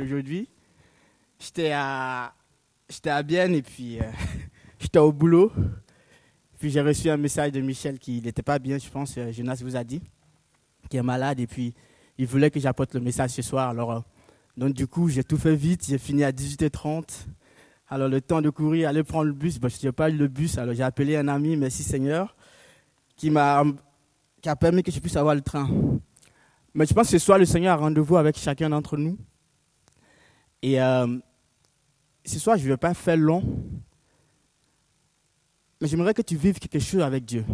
aujourd'hui. J'étais à, Bienne et puis euh, j'étais au boulot. Puis j'ai reçu un message de Michel qui n'était pas bien, je pense, euh, Jonas vous a dit, qui est malade et puis il voulait que j'apporte le message ce soir. Alors, euh, donc du coup, j'ai tout fait vite, j'ai fini à 18h30. Alors le temps de courir, aller prendre le bus, je n'ai pas eu le bus, alors j'ai appelé un ami, merci Seigneur, qui m'a qui a permis que je puisse avoir le train. Mais je pense que ce soir, le Seigneur a rendez-vous avec chacun d'entre nous. Et euh, ce soir, je ne vais pas faire long. Mais j'aimerais que tu vives quelque chose avec Dieu.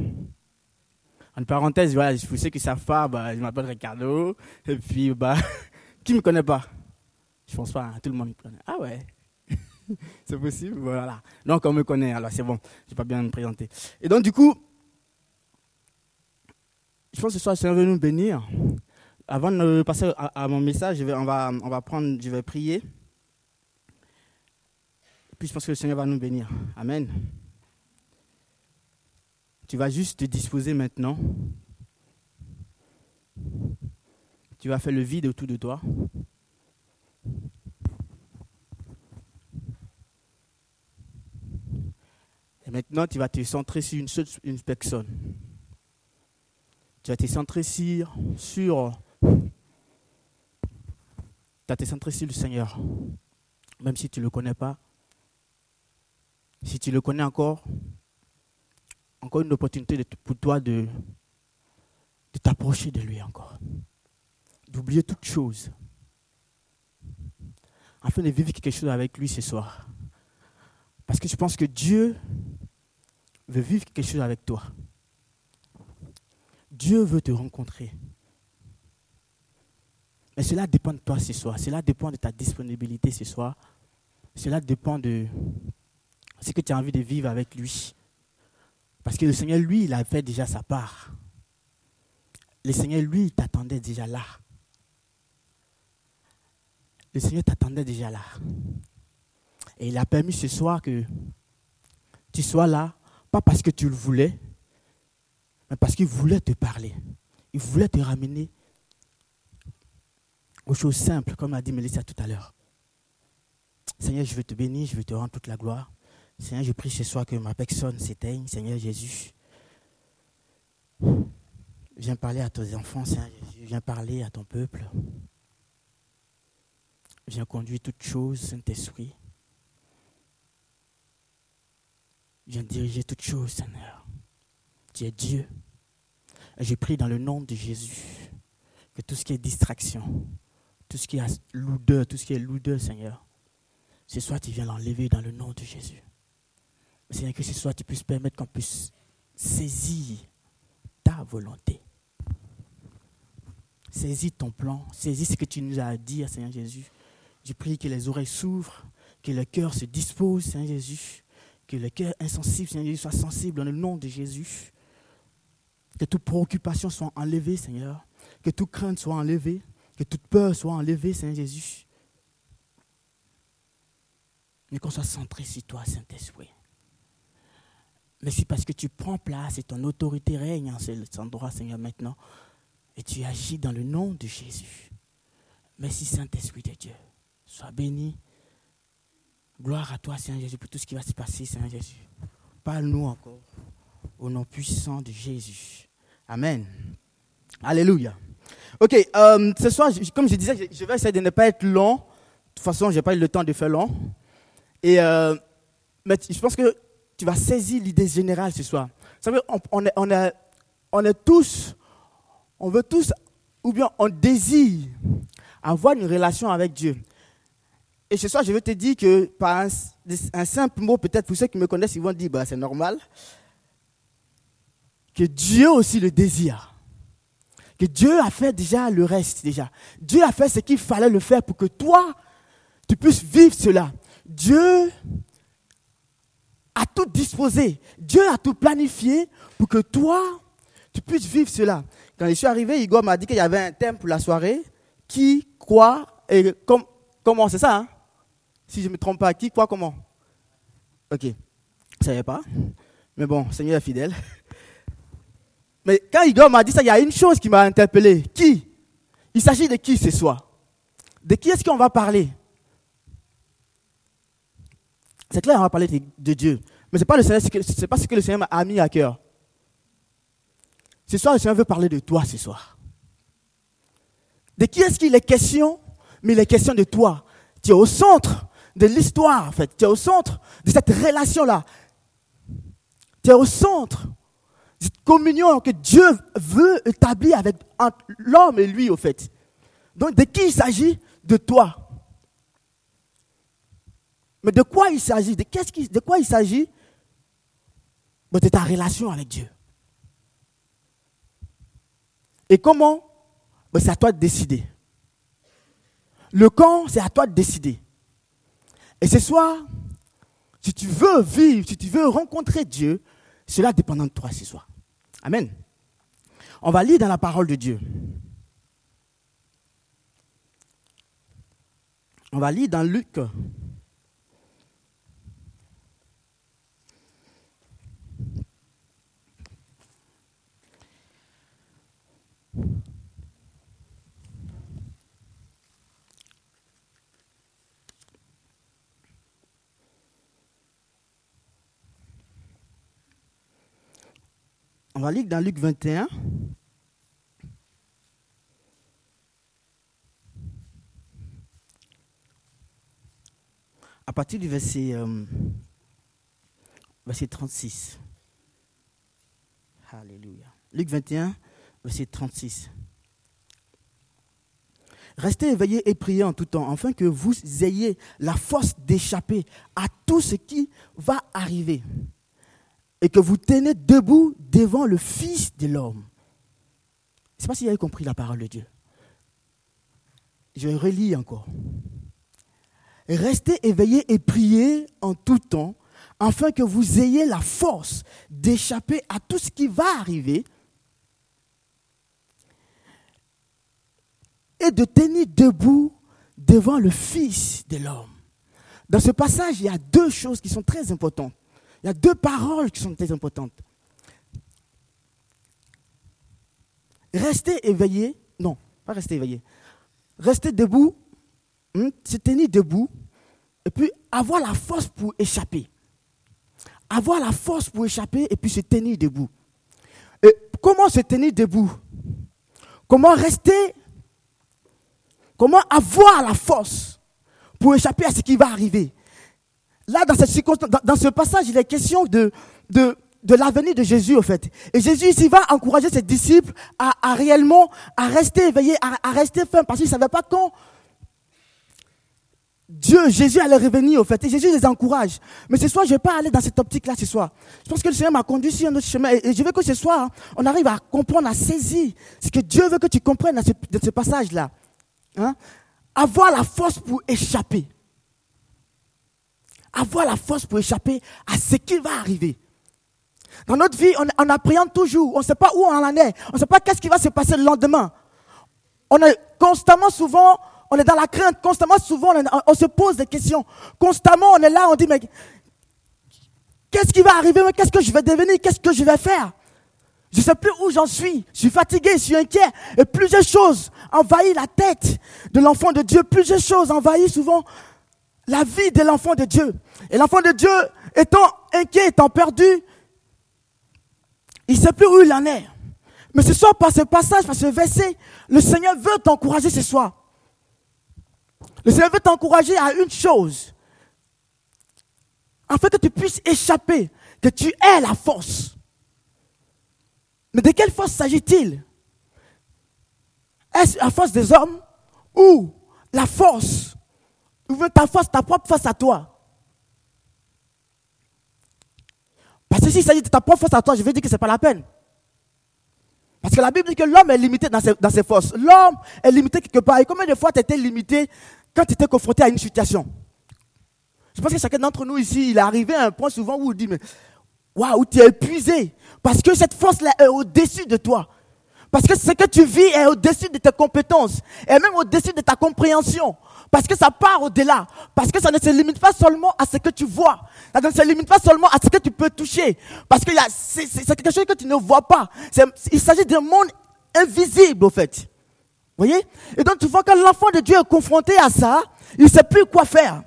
En parenthèse, voilà, je sais que sa femme, bah, je m'appelle Ricardo. Et puis, bah, qui ne me connaît pas? Je pense pas, hein, tout le monde me connaît. Ah ouais? C'est possible? Voilà. Donc, on me connaît, alors c'est bon, je n'ai pas bien me présenter. Et donc, du coup, je pense que ce soir, Seigneur veut nous bénir. Avant de passer à, mon message, on, va, on va prendre, je vais prier. Je pense que le Seigneur va nous bénir. Amen. Tu vas juste te disposer maintenant. Tu vas faire le vide autour de toi. Et maintenant, tu vas te centrer sur une seule personne. Tu vas te centrer sur, sur, tu vas te centrer sur le Seigneur. Même si tu ne le connais pas. Si tu le connais encore, encore une opportunité pour toi de, de t'approcher de lui encore. D'oublier toute chose. Afin de vivre quelque chose avec lui ce soir. Parce que je pense que Dieu veut vivre quelque chose avec toi. Dieu veut te rencontrer. Mais cela dépend de toi ce soir. Cela dépend de ta disponibilité ce soir. Cela dépend de ce que tu as envie de vivre avec lui. Parce que le Seigneur, lui, il a fait déjà sa part. Le Seigneur, lui, il t'attendait déjà là. Le Seigneur t'attendait déjà là. Et il a permis ce soir que tu sois là, pas parce que tu le voulais, mais parce qu'il voulait te parler. Il voulait te ramener aux choses simples, comme a dit Mélissa tout à l'heure. Seigneur, je veux te bénir, je veux te rendre toute la gloire. Seigneur, je prie ce soir que ma personne s'éteigne. Seigneur Jésus, viens parler à tes enfants, Seigneur Jésus. Viens parler à ton peuple. Viens conduire toutes choses, Saint-Esprit. Viens diriger toutes choses, Seigneur. Tu es Dieu. Et je prie dans le nom de Jésus que tout ce qui est distraction, tout ce qui est lourdeur, tout ce qui est lourdeur, Seigneur, ce soir tu viens l'enlever dans le nom de Jésus. Seigneur, que ce soir tu puisses permettre qu'on puisse saisir ta volonté. Saisis ton plan, saisis ce que tu nous as à dire, Seigneur Jésus. Je prie que les oreilles s'ouvrent, que le cœur se dispose, Seigneur Jésus. Que le cœur insensible, Seigneur Jésus, soit sensible dans le nom de Jésus. Que toute préoccupation soit enlevée, Seigneur. Que toute crainte soit enlevée. Que toute peur soit enlevée, Seigneur Jésus. Mais qu'on soit centré sur toi, Saint-Esprit. Mais c'est parce que tu prends place et ton autorité règne en cet endroit, Seigneur, maintenant. Et tu agis dans le nom de Jésus. Merci, Saint-Esprit de Dieu. Sois béni. Gloire à toi, Seigneur Jésus, pour tout ce qui va se passer, Seigneur Jésus. Parle-nous encore au nom puissant de Jésus. Amen. Alléluia. Ok, euh, ce soir, comme je disais, je vais essayer de ne pas être long. De toute façon, je n'ai pas eu le temps de faire long. Et, euh, mais je pense que tu vas saisir l'idée générale ce soir. Vous savez, on, est, on, est, tous, on veut tous, ou bien on désire avoir une relation avec Dieu. Et ce soir, je veux te dire que par un, simple mot, peut-être pour ceux qui me connaissent, ils vont dire, bah, c'est normal, que Dieu aussi le désire. Que Dieu a fait déjà le reste, déjà. Dieu a fait ce qu'il fallait le faire pour que toi, tu puisses vivre cela. Dieu a tout disposé. Dieu a tout planifié pour que toi, tu puisses vivre cela. Quand je suis arrivé, Igor m'a dit qu'il y avait un thème pour la soirée. Qui, quoi et comment, c'est ça hein? Si je ne me trompe pas, qui, quoi, comment? Ok. Je ne savais pas. Mais bon, Seigneur est fidèle. Mais quand Igor m'a dit ça, il y a une chose qui m'a interpellé. Qui? Il s'agit de qui ce soir? De qui est-ce qu'on va parler? C'est clair, on va parler de, Dieu. Mais ce n'est pas, ce que le Seigneur a mis à cœur. Ce soir, le Seigneur veut parler de toi ce soir. De qui est-ce qu'il est question? Mais il est question de toi. Tu es au centre de l'histoire, en fait. Tu es au centre de cette relation-là. Tu es au centre de cette communion que Dieu veut établir avec l'homme et lui, au fait. Donc, de qui il s'agit? De toi. Mais de quoi il s'agit? De, qui, de quoi il s'agit? De ta relation avec Dieu. Et comment? C'est à toi de décider. Le quand, c'est à toi de décider. Et ce soir, si tu veux vivre, si tu veux rencontrer Dieu, cela dépend de toi ce soir. Amen. On va lire dans la parole de Dieu. On va lire dans Luc. On va lire dans Luc 21. À partir du verset, euh, verset 36. Alléluia. Luc 21, verset 36. Restez éveillés et priez en tout temps, afin que vous ayez la force d'échapper à tout ce qui va arriver et que vous tenez debout devant le Fils de l'homme. Je ne sais pas si vous avez compris la parole de Dieu. Je relis encore. Restez éveillés et priez en tout temps, afin que vous ayez la force d'échapper à tout ce qui va arriver et de tenir debout devant le Fils de l'homme. Dans ce passage, il y a deux choses qui sont très importantes. Il y a deux paroles qui sont très importantes. Rester éveillé, non, pas rester éveillé. Rester debout, hmm, se tenir debout, et puis avoir la force pour échapper. Avoir la force pour échapper et puis se tenir debout. Et comment se tenir debout? Comment rester Comment avoir la force pour échapper à ce qui va arriver? Là, dans, cette dans, ce passage, il est question de, de, de l'avenir de Jésus, en fait. Et Jésus, ici, va encourager ses disciples à, réellement, rester éveillés, à, rester fermes, parce qu'ils ne savaient pas quand Dieu, Jésus allait revenir, en fait. Et Jésus les encourage. Mais ce soir, je ne vais pas aller dans cette optique-là ce soir. Je pense que le Seigneur m'a conduit sur un autre chemin. Et je veux que ce soir, on arrive à comprendre, à saisir ce que Dieu veut que tu comprennes dans ce, dans ce passage-là. Hein? Avoir la force pour échapper avoir la force pour échapper à ce qui va arriver. Dans notre vie, on, on appréhende toujours. On ne sait pas où on en est. On ne sait pas qu'est-ce qui va se passer le lendemain. On est constamment, souvent, on est dans la crainte. Constamment, souvent, on, se pose des questions. Constamment, on est là, on dit, mais qu'est-ce qui va arriver? Qu'est-ce que je vais devenir? Qu'est-ce que je vais faire? Je ne sais plus où j'en suis. Je suis fatigué, je suis inquiet. Et plusieurs choses envahissent la tête de l'enfant de Dieu. Plusieurs choses envahissent souvent la vie de l'enfant de Dieu. Et l'enfant de Dieu, étant inquiet, étant perdu, il ne sait plus où il en est. Mais ce soir, par ce passage, par ce verset, le Seigneur veut t'encourager ce soir. Le Seigneur veut t'encourager à une chose. Afin que tu puisses échapper, que tu aies la force. Mais de quelle force s'agit-il? Est-ce la force des hommes ou la force? Veux ta force, ta propre force à toi. Parce que s'il s'agit de ta propre force à toi, je vais dire que ce n'est pas la peine. Parce que la Bible dit que l'homme est limité dans ses, forces. L'homme est limité quelque part. Et combien de fois tu étais limité quand tu étais confronté à une situation? Je pense que chacun d'entre nous ici, il est arrivé à un point souvent où il dit, mais waouh, tu es épuisé. Parce que cette force-là est au-dessus de toi. Parce que ce que tu vis est au-dessus de tes compétences. Et même au-dessus de ta compréhension. Parce que ça part au-delà. Parce que ça ne se limite pas seulement à ce que tu vois. Ça ne se limite pas seulement à ce que tu peux toucher. Parce que c'est quelque chose que tu ne vois pas. Il s'agit d'un monde invisible, au fait. voyez? Et donc tu vois que l'enfant de Dieu est confronté à ça, il ne sait plus quoi faire.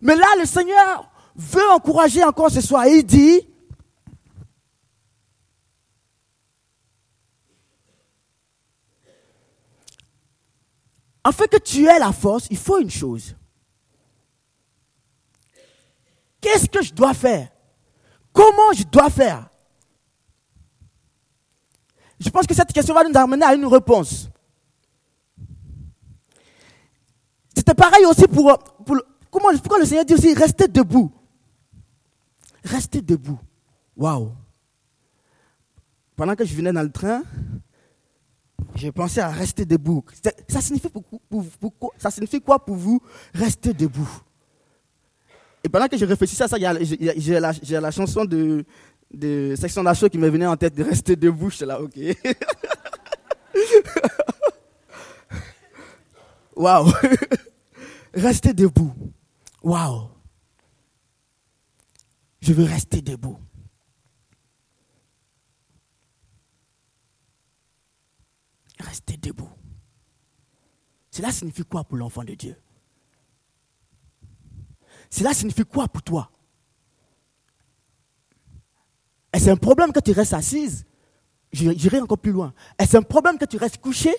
Mais là, le Seigneur veut encourager encore ce soir. il dit, afin que tu aies la force, il faut une chose. Qu'est-ce que je dois faire? Comment je dois faire? Je pense que cette question va nous amener à une réponse. C'était pareil aussi pour, comment, pourquoi le Seigneur dit aussi restez debout. Restez debout. Waouh. Pendant que je venais dans le train, j'ai pensé à rester debout. Ça signifie, ça signifie quoi pour vous rester debout? Et pendant que je réfléchissais à ça, j'ai la, chanson de, de Section d'Assaut qui me venait en tête de rester debout. J'étais là, ok. Waouh Rester debout. Waouh Je veux rester debout. Rester Cela signifie quoi pour l'enfant de Dieu? Cela signifie quoi pour toi? Est-ce un problème que tu restes assise? J'irai encore plus loin. Est-ce un problème que tu restes couché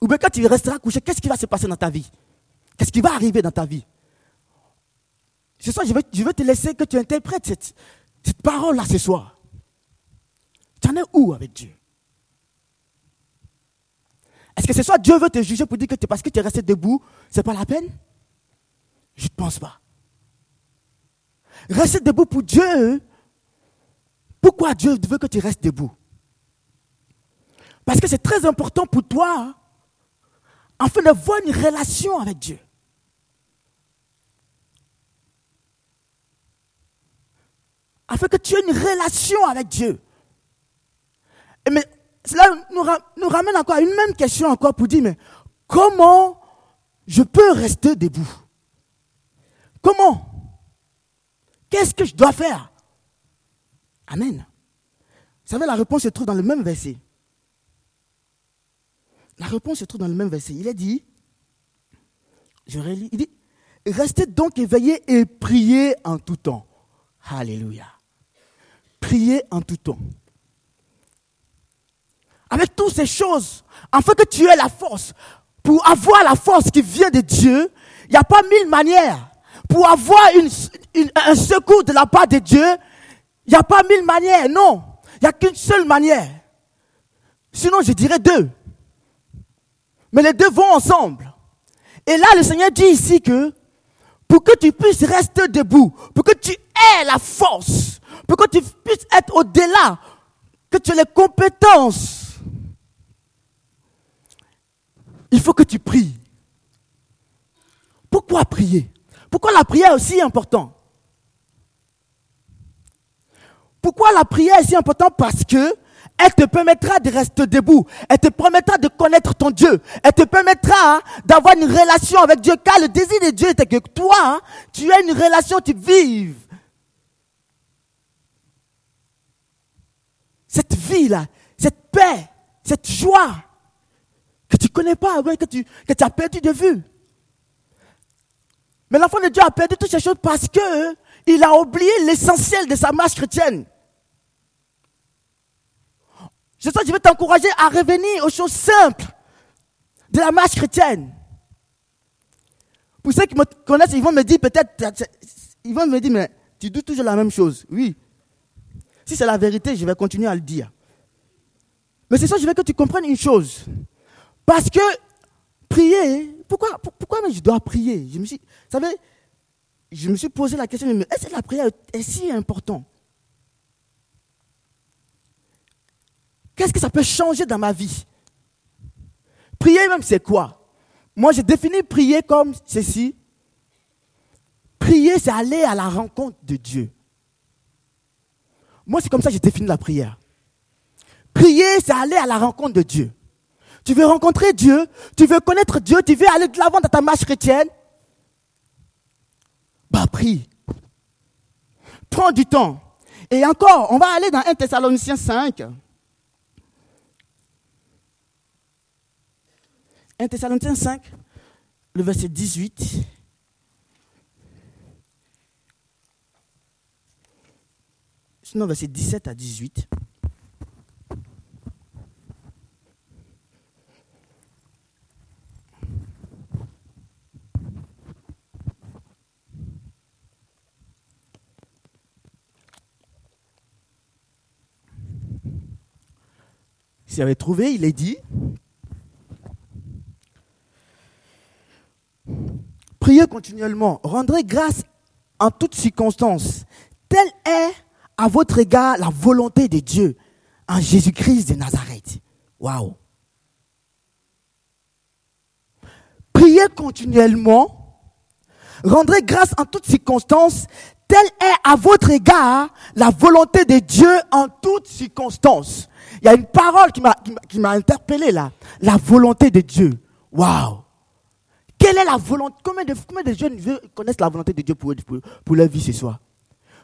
Ou bien quand tu resteras couché, qu'est-ce qui va se passer dans ta vie? Qu'est-ce qui va arriver dans ta vie? Ce soir, je veux, te laisser que tu interprètes cette parole-là ce soir. Tu en es où avec Dieu? Est-ce que ce soir Dieu veut te juger pour dire que parce que tu es resté debout, ce n'est pas la peine? Je ne pense pas. Rester debout pour Dieu, pourquoi Dieu veut que tu restes debout? Parce que c'est très important pour toi, afin d'avoir une relation avec Dieu. Afin que tu aies une relation avec Dieu. Mais cela nous, ramène encore à une même question encore pour dire, mais comment je peux rester debout? Comment? Qu'est-ce que je dois faire? Amen. Vous savez, la réponse se trouve dans le même verset. La réponse se trouve dans le même verset. Il est dit, je relis, il dit, restez donc éveillés et priez en tout temps. Alléluia. Priez en tout temps avec toutes ces choses, afin que tu aies la force. Pour avoir la force qui vient de Dieu, il n'y a pas mille manières. Pour avoir un secours de la part de Dieu, il n'y a pas mille manières. Non, il n'y a qu'une seule manière. Sinon, je dirais deux. Mais les deux vont ensemble. Et là, le Seigneur dit ici que pour que tu puisses rester debout, pour que tu aies la force, pour que tu puisses être au-delà, que tu aies les compétences il faut que tu pries. Pourquoi prier? Pourquoi la prière est aussi importante? Pourquoi la prière est si importante? Parce que elle te permettra de rester debout. Elle te permettra de connaître ton Dieu. Elle te permettra d'avoir une relation avec Dieu. Car le désir de Dieu était que toi, tu aies une relation, tu vives. Cette vie-là, cette paix, cette joie, que tu ne connais pas, que tu, que as perdu de vue. Mais l'enfant de Dieu a perdu toutes ces choses parce que il a oublié l'essentiel de sa marche chrétienne. Je je vais t'encourager à revenir aux choses simples de la marche chrétienne. Pour ceux qui me connaissent, ils vont me dire peut-être, ils vont me dire, mais tu dis toujours la même chose. Oui. Si c'est la vérité, je vais continuer à le dire. Mais c'est ça, je veux que tu comprennes une chose. Parce que prier, pourquoi, pourquoi je dois prier? Je me suis, vous savez, je me suis posé la question, est-ce que la prière est si importante Qu'est-ce que ça peut changer dans ma vie? Prier même, c'est quoi? Moi, j'ai défini prier comme ceci. Prier, c'est aller à la rencontre de Dieu. Moi, c'est comme ça que j'ai défini la prière. Prier, c'est aller à la rencontre de Dieu. Tu veux rencontrer Dieu, tu veux connaître Dieu, tu veux aller de l'avant dans ta marche chrétienne? Bah prie. Prends du temps. Et encore, on va aller dans 1 Thessaloniciens 5. 1 Thessaloniciens 5, le verset 18. Sinon, verset 17 à 18. Avez trouvé, il est dit Priez continuellement, rendrez grâce en toutes circonstances. Telle est à votre égard la volonté de Dieu en Jésus-Christ de Nazareth. Waouh! Priez continuellement, rendrez grâce en toutes circonstances. Telle est à votre égard la volonté de Dieu en toutes circonstances. Il y a une parole qui m'a, interpellé là. La volonté de Dieu. Waouh! Quelle est la volonté Combien de, combien de jeunes connaissent la volonté de Dieu pour, pour, leur vie ce soir?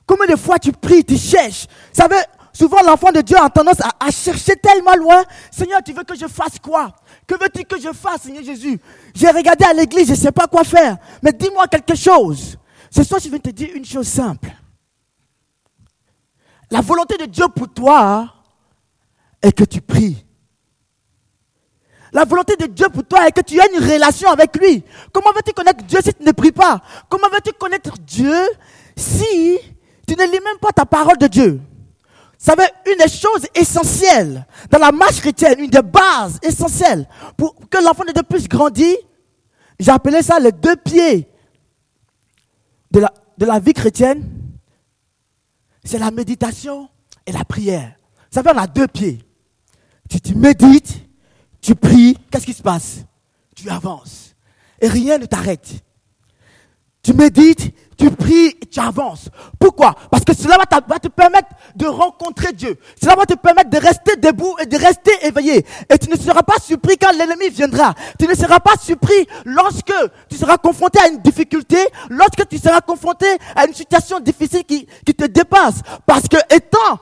Combien de fois tu pries, tu cherches? Vous savez, souvent l'enfant de Dieu a tendance à, à, chercher tellement loin. Seigneur, tu veux que je fasse quoi? Que veux-tu que je fasse, Seigneur Jésus? J'ai regardé à l'église, je ne sais pas quoi faire. Mais dis-moi quelque chose. Ce soir, je vais te dire une chose simple. La volonté de Dieu pour toi est que tu pries. La volonté de Dieu pour toi est que tu aies une relation avec lui. Comment veux-tu connaître Dieu si tu ne pries pas? Comment veux-tu connaître Dieu si tu ne lis même pas ta parole de Dieu? Vous savez, une des choses essentielles dans la marche chrétienne, une des bases essentielles pour que l'enfant de Dieu puisse grandir, appelé ça les deux pieds de la, de la vie chrétienne, c'est la méditation et la prière. Ça veut dire on a deux pieds. Tu, médites tu pries, qu'est-ce qui se passe? Tu avances. Et rien ne t'arrête. Tu médites, tu pries et tu avances. Pourquoi? Parce que cela va, te permettre de rencontrer Dieu. Cela va te permettre de rester debout et de rester éveillé. Et tu ne seras pas surpris quand l'ennemi viendra. Tu ne seras pas surpris lorsque tu seras confronté à une difficulté, lorsque tu seras confronté à une situation difficile qui te dépasse. Parce que étant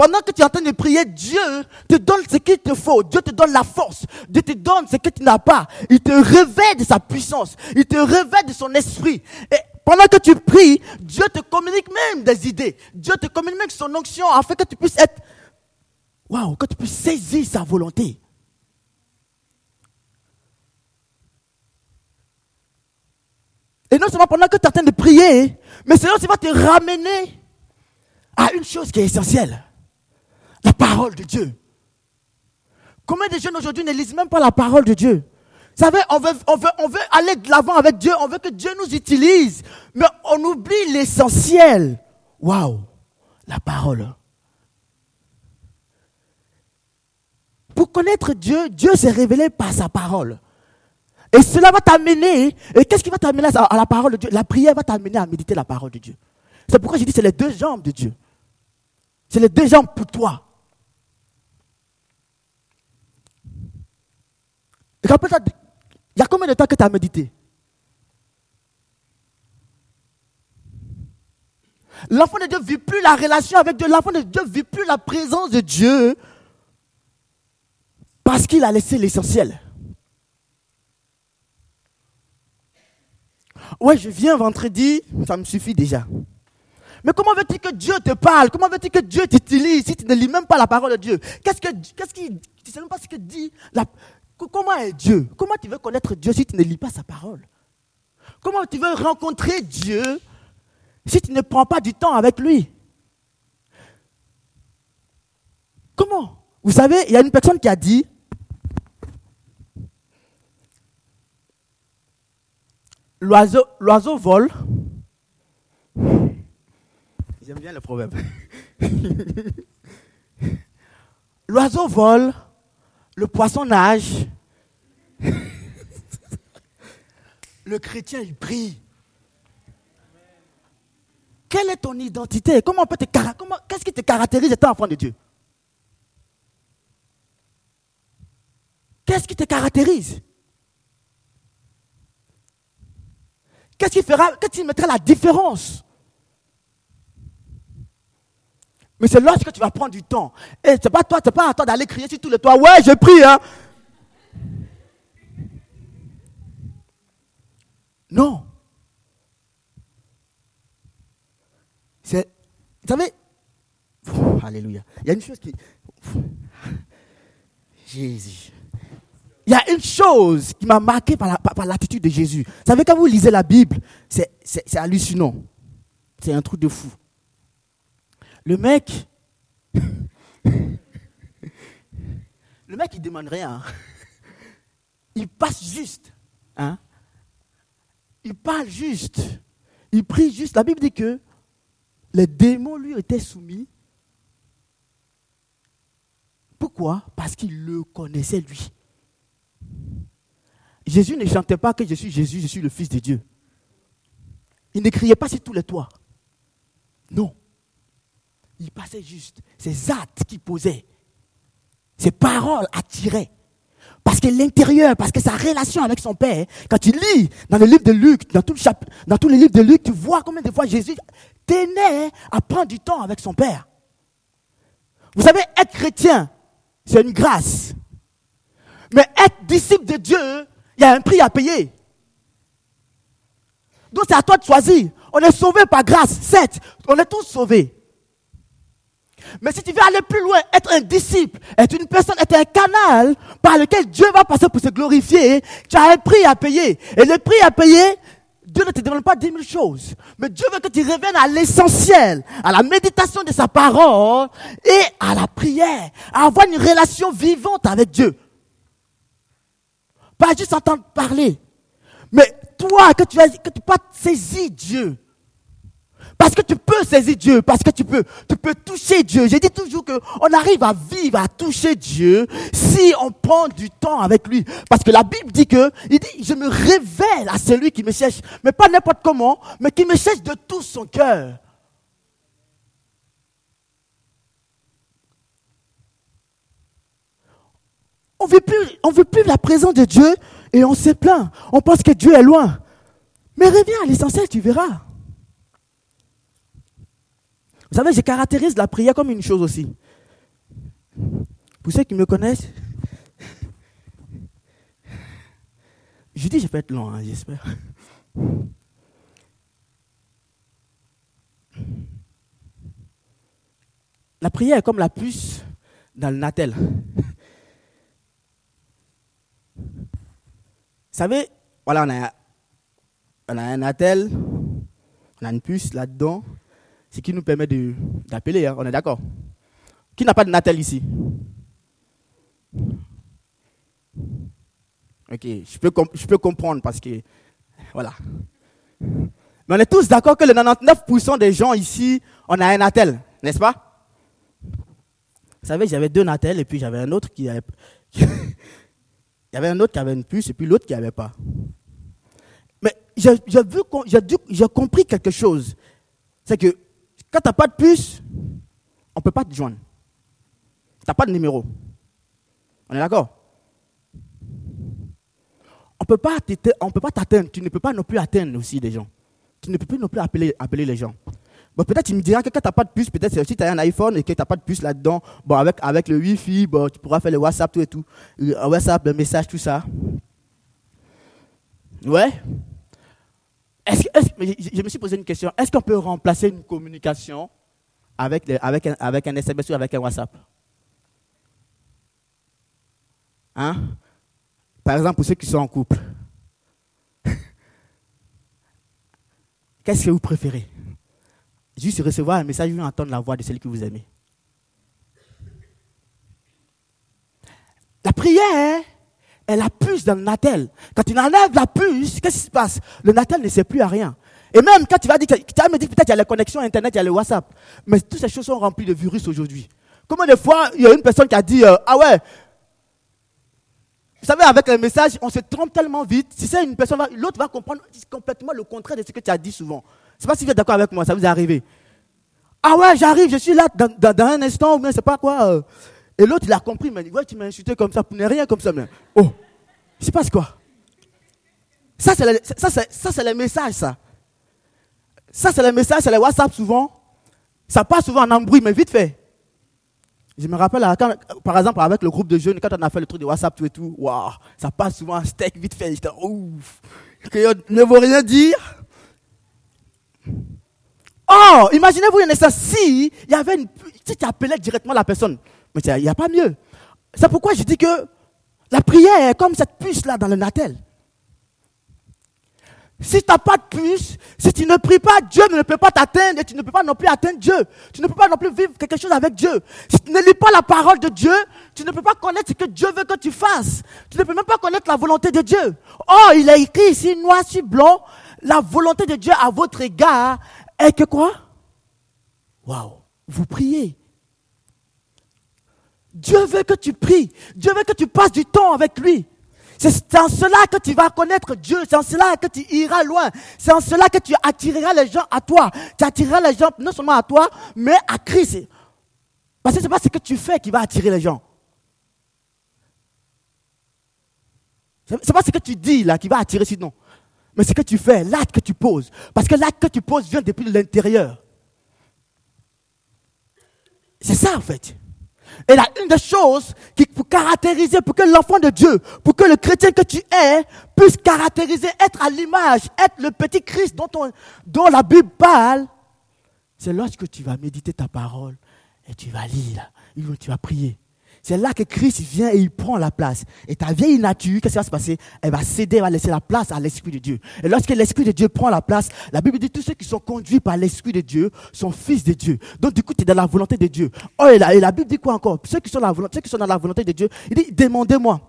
pendant que tu es en train de prier, Dieu te donne ce qu'il te faut. Dieu te donne la force. Dieu te donne ce que tu n'as pas. Il te révèle de sa puissance. Il te révèle de son esprit. Et pendant que tu pries, Dieu te communique même des idées. Dieu te communique son onction afin que tu puisses être, waouh, que tu puisses saisir sa volonté. Et non seulement pendant que tu es en train de prier, mais c'est aussi va te ramener à une chose qui est essentielle la parole de Dieu. Combien de jeunes aujourd'hui ne lisent même pas la parole de Dieu? Vous savez, on veut, on veut, on veut aller de l'avant avec Dieu, on veut que Dieu nous utilise, mais on oublie l'essentiel. Waouh, la parole. Pour connaître Dieu, Dieu s'est révélé par sa parole. Et cela va t'amener, et qu'est-ce qui va t'amener à la parole de Dieu? La prière va t'amener à méditer la parole de Dieu. C'est pourquoi je dis c'est les deux jambes de Dieu. C'est les deux jambes pour toi. Il y a combien de temps que tu as médité? L'enfant de Dieu ne vit plus la relation avec Dieu. L'enfant de Dieu ne vit plus la présence de Dieu parce qu'il a laissé l'essentiel. Ouais, je viens vendredi, ça me suffit déjà. Mais comment veux-tu que Dieu te parle? Comment veux-tu que Dieu t'utilise si tu ne lis même pas la parole de Dieu? Qu'est-ce que, qu'est-ce qui, tu ne sais même pas ce que dit la, Comment est Dieu? Comment tu veux connaître Dieu si tu ne lis pas sa parole? Comment tu veux rencontrer Dieu si tu ne prends pas du temps avec lui? Comment? Vous savez, il y a une personne qui a dit, l'oiseau, l'oiseau vole. J'aime bien le proverbe. l'oiseau vole, le poisson nage, le chrétien il prie. Quelle est ton identité? Comment peut te Qu'est-ce qui te caractérise étant enfant de Dieu? Qu'est-ce qui te caractérise? Qu'est-ce qui fera, qu'est-ce qui mettra la différence? Mais c'est lorsque tu vas prendre du temps. Et c'est pas toi, c'est pas à toi d'aller crier sur tous les toits. Ouais, je prie, hein. Non. C'est, vous savez, alléluia. Il y a une chose qui, Jésus. Il y a une chose qui m'a marqué par, l'attitude de Jésus. Vous savez, quand vous lisez la Bible, c'est hallucinant. C'est un truc de fou. Le mec, le mec, il demande rien. Il passe juste. Hein? Il parle juste. Il prie juste. La Bible dit que les démons lui étaient soumis. Pourquoi? Parce qu'il le connaissait lui. Jésus ne chantait pas que je suis Jésus, je suis le Fils de Dieu. Il ne criait pas sur tous les toits. Non. Il passait juste. Ses actes qu'il posait, ses paroles attiraient. Parce que l'intérieur, parce que sa relation avec son Père, quand tu lis dans le livre de Luc, dans tous les livres de Luc, tu vois combien de fois Jésus tenait à prendre du temps avec son Père. Vous savez, être chrétien, c'est une grâce. Mais être disciple de Dieu, il y a un prix à payer. Donc c'est à toi de choisir. On est sauvé par grâce, certes, on est tous sauvés. Mais si tu veux aller plus loin, être un disciple, être une personne, être un canal par lequel Dieu va passer pour se glorifier, tu as un prix à payer. Et le prix à payer, Dieu ne te demande pas dix mille choses. Mais Dieu veut que tu reviennes à l'essentiel, à la méditation de sa parole et à la prière, à avoir une relation vivante avec Dieu. Pas juste entendre parler. Mais toi, que tu, as, que tu pas saisi Dieu. Parce que tu peux saisir Dieu, parce que tu peux, tu peux toucher Dieu. J'ai dit toujours qu'on arrive à vivre, à toucher Dieu si on prend du temps avec lui. Parce que la Bible dit que, il dit, je me révèle à celui qui me cherche, mais pas n'importe comment, mais qui me cherche de tout son cœur. On veut plus, on veut plus la présence de Dieu et on se plaint. On pense que Dieu est loin. Mais reviens à l'essentiel, tu verras. Vous savez, je caractérise la prière comme une chose aussi. Pour ceux qui me connaissent, je dis je vais être long, hein, j'espère. La prière est comme la puce dans le natel. Vous savez, voilà, on a, on a un natel, on a une puce là-dedans, ce qui nous permet d'appeler, hein, on est d'accord? Qui n'a pas de natel ici? Ok, je peux, je peux comprendre parce que, voilà. Mais on est tous d'accord que le 99% des gens ici, on a un natel, n'est-ce pas? Vous savez, j'avais deux natels et puis j'avais un autre qui avait... Il y avait un autre qui avait une puce et puis l'autre qui n'avait pas. Mais j'ai compris quelque chose. C'est que quand tu n'as pas de puce, on ne peut pas te joindre. Tu n'as pas de numéro. On est d'accord? On ne peut pas t'atteindre. Tu ne peux pas non plus atteindre aussi des gens. Tu ne peux plus non plus appeler, appeler les gens. Bon, peut-être tu me diras que quand tu n'as pas de puce, peut-être si tu as un iPhone et que tu n'as pas de puce là-dedans, bon, avec, avec le Wi-Fi, bon, tu pourras faire le WhatsApp, tout et tout. Le WhatsApp, le message, tout ça. Ouais? Je me suis posé une question. Est-ce qu'on peut remplacer une communication avec, avec, un, avec un SMS ou avec un WhatsApp? Hein? Par exemple, pour ceux qui sont en couple. Qu'est-ce que vous préférez? Juste recevoir un message ou entendre la voix de celui que vous aimez? La prière et la puce dans le natel. Quand tu enlèves la puce, qu'est-ce qui se passe? Le natel ne sert plus à rien. Et même quand tu vas dire, tu vas me dire peut-être il y a la connexion Internet, il y a le WhatsApp. Mais toutes ces choses sont remplies de virus aujourd'hui. Comment des fois, il y a une personne qui a dit, euh, ah ouais, vous savez, avec un message, on se trompe tellement vite. Si c'est une personne, l'autre va comprendre complètement le contraire de ce que tu as dit souvent. Je ne sais pas si vous êtes d'accord avec moi, ça vous est arrivé. Ah ouais, j'arrive, je suis là dans, un instant, mais c'est pas quoi. Euh, et l'autre, il a compris, mais ouais, tu m'as insulté comme ça, pour ne rien comme ça. Mais, oh, il se passe quoi? Ça, c'est le, ça, ça, message, ça. Ça, c'est le message, c'est le WhatsApp souvent. Ça passe souvent en embrouille, mais vite fait. Je me rappelle, par exemple, avec le groupe de jeunes, quand on a fait le truc de WhatsApp, tout et tout, waouh, ça passe souvent en steak, vite fait. J'étais, ouf, que ne veut rien dire. Oh, imaginez-vous un instant, si il y avait une, si tu appelais directement la personne, mais il n'y a pas mieux. C'est pourquoi je dis que la prière est comme cette puce-là dans le natel. Si tu n'as pas de puce, si tu ne pries pas, Dieu ne peut pas t'atteindre et tu ne peux pas non plus atteindre Dieu. Tu ne peux pas non plus vivre quelque chose avec Dieu. Si tu ne lis pas la parole de Dieu, tu ne peux pas connaître ce que Dieu veut que tu fasses. Tu ne peux même pas connaître la volonté de Dieu. Oh, il est écrit ici, noir sur blanc, la volonté de Dieu à votre égard est que quoi? Waouh, vous priez. Dieu veut que tu pries. Dieu veut que tu passes du temps avec lui. C'est en cela que tu vas connaître Dieu. C'est en cela que tu iras loin. C'est en cela que tu attireras les gens à toi. Tu attireras les gens non seulement à toi, mais à Christ. Parce que ce n'est pas ce que tu fais qui va attirer les gens. Ce n'est pas ce que tu dis là qui va attirer sinon. Mais ce que tu fais, l'acte que tu poses. Parce que l'acte que tu poses vient depuis l'intérieur. C'est ça en fait. Et là, une des choses qui pour caractériser, pour que l'enfant de Dieu, pour que le chrétien que tu es, puisse caractériser, être à l'image, être le petit Christ dont, dont la Bible parle, c'est lorsque tu vas méditer ta parole et tu vas lire, tu vas prier. C'est là que Christ vient et il prend la place. Et ta vieille nature, qu'est-ce qui va se passer? Elle va céder, elle va laisser la place à l'Esprit de Dieu. Et lorsque l'Esprit de Dieu prend la place, la Bible dit tous ceux qui sont conduits par l'Esprit de Dieu sont fils de Dieu. Donc du coup, tu es dans la volonté de Dieu. Oh, et la, Bible dit quoi encore? Ceux qui, sont dans la volonté, ceux qui sont dans la volonté de Dieu, il dit, demandez-moi.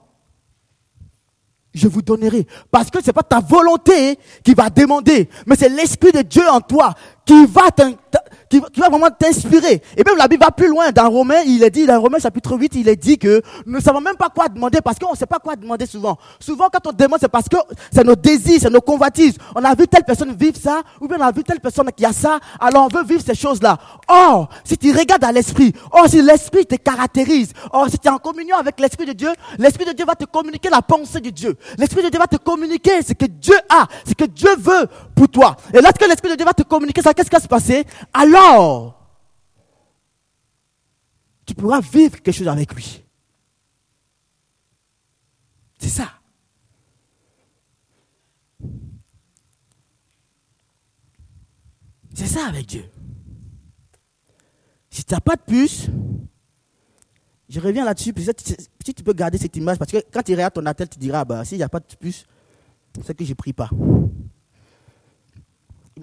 Je vous donnerai. Parce que ce n'est pas ta volonté qui va demander, mais c'est l'Esprit de Dieu en toi qui va vraiment t'inspirer. Et même la Bible va plus loin. Dans Romains, il est dit, dans Romains chapitre 8, il est dit que nous ne savons même pas quoi demander parce qu'on ne sait pas quoi demander souvent. Souvent, quand on demande, c'est parce que c'est nos désirs, c'est nos convoitises. On a vu telle personne vivre ça, ou bien on a vu telle personne qui a ça, alors on veut vivre ces choses-là. Or, si tu regardes à l'esprit, or si l'esprit te caractérise, or si tu es en communion avec l'esprit de Dieu, l'esprit de Dieu va te communiquer la pensée de Dieu. L'esprit de Dieu va te communiquer ce que Dieu a, ce que Dieu veut pour toi. Et lorsque l'esprit de Dieu va te communiquer qu'est-ce qui va se passer? Alors, tu pourras vivre quelque chose avec lui. C'est ça. C'est ça avec Dieu. Si tu n'as pas de puce, je reviens là-dessus, si tu peux garder cette image, parce que quand tu regardes ton attel, tu diras, bah, s'il n'y a pas de puce, c'est que je ne prie pas.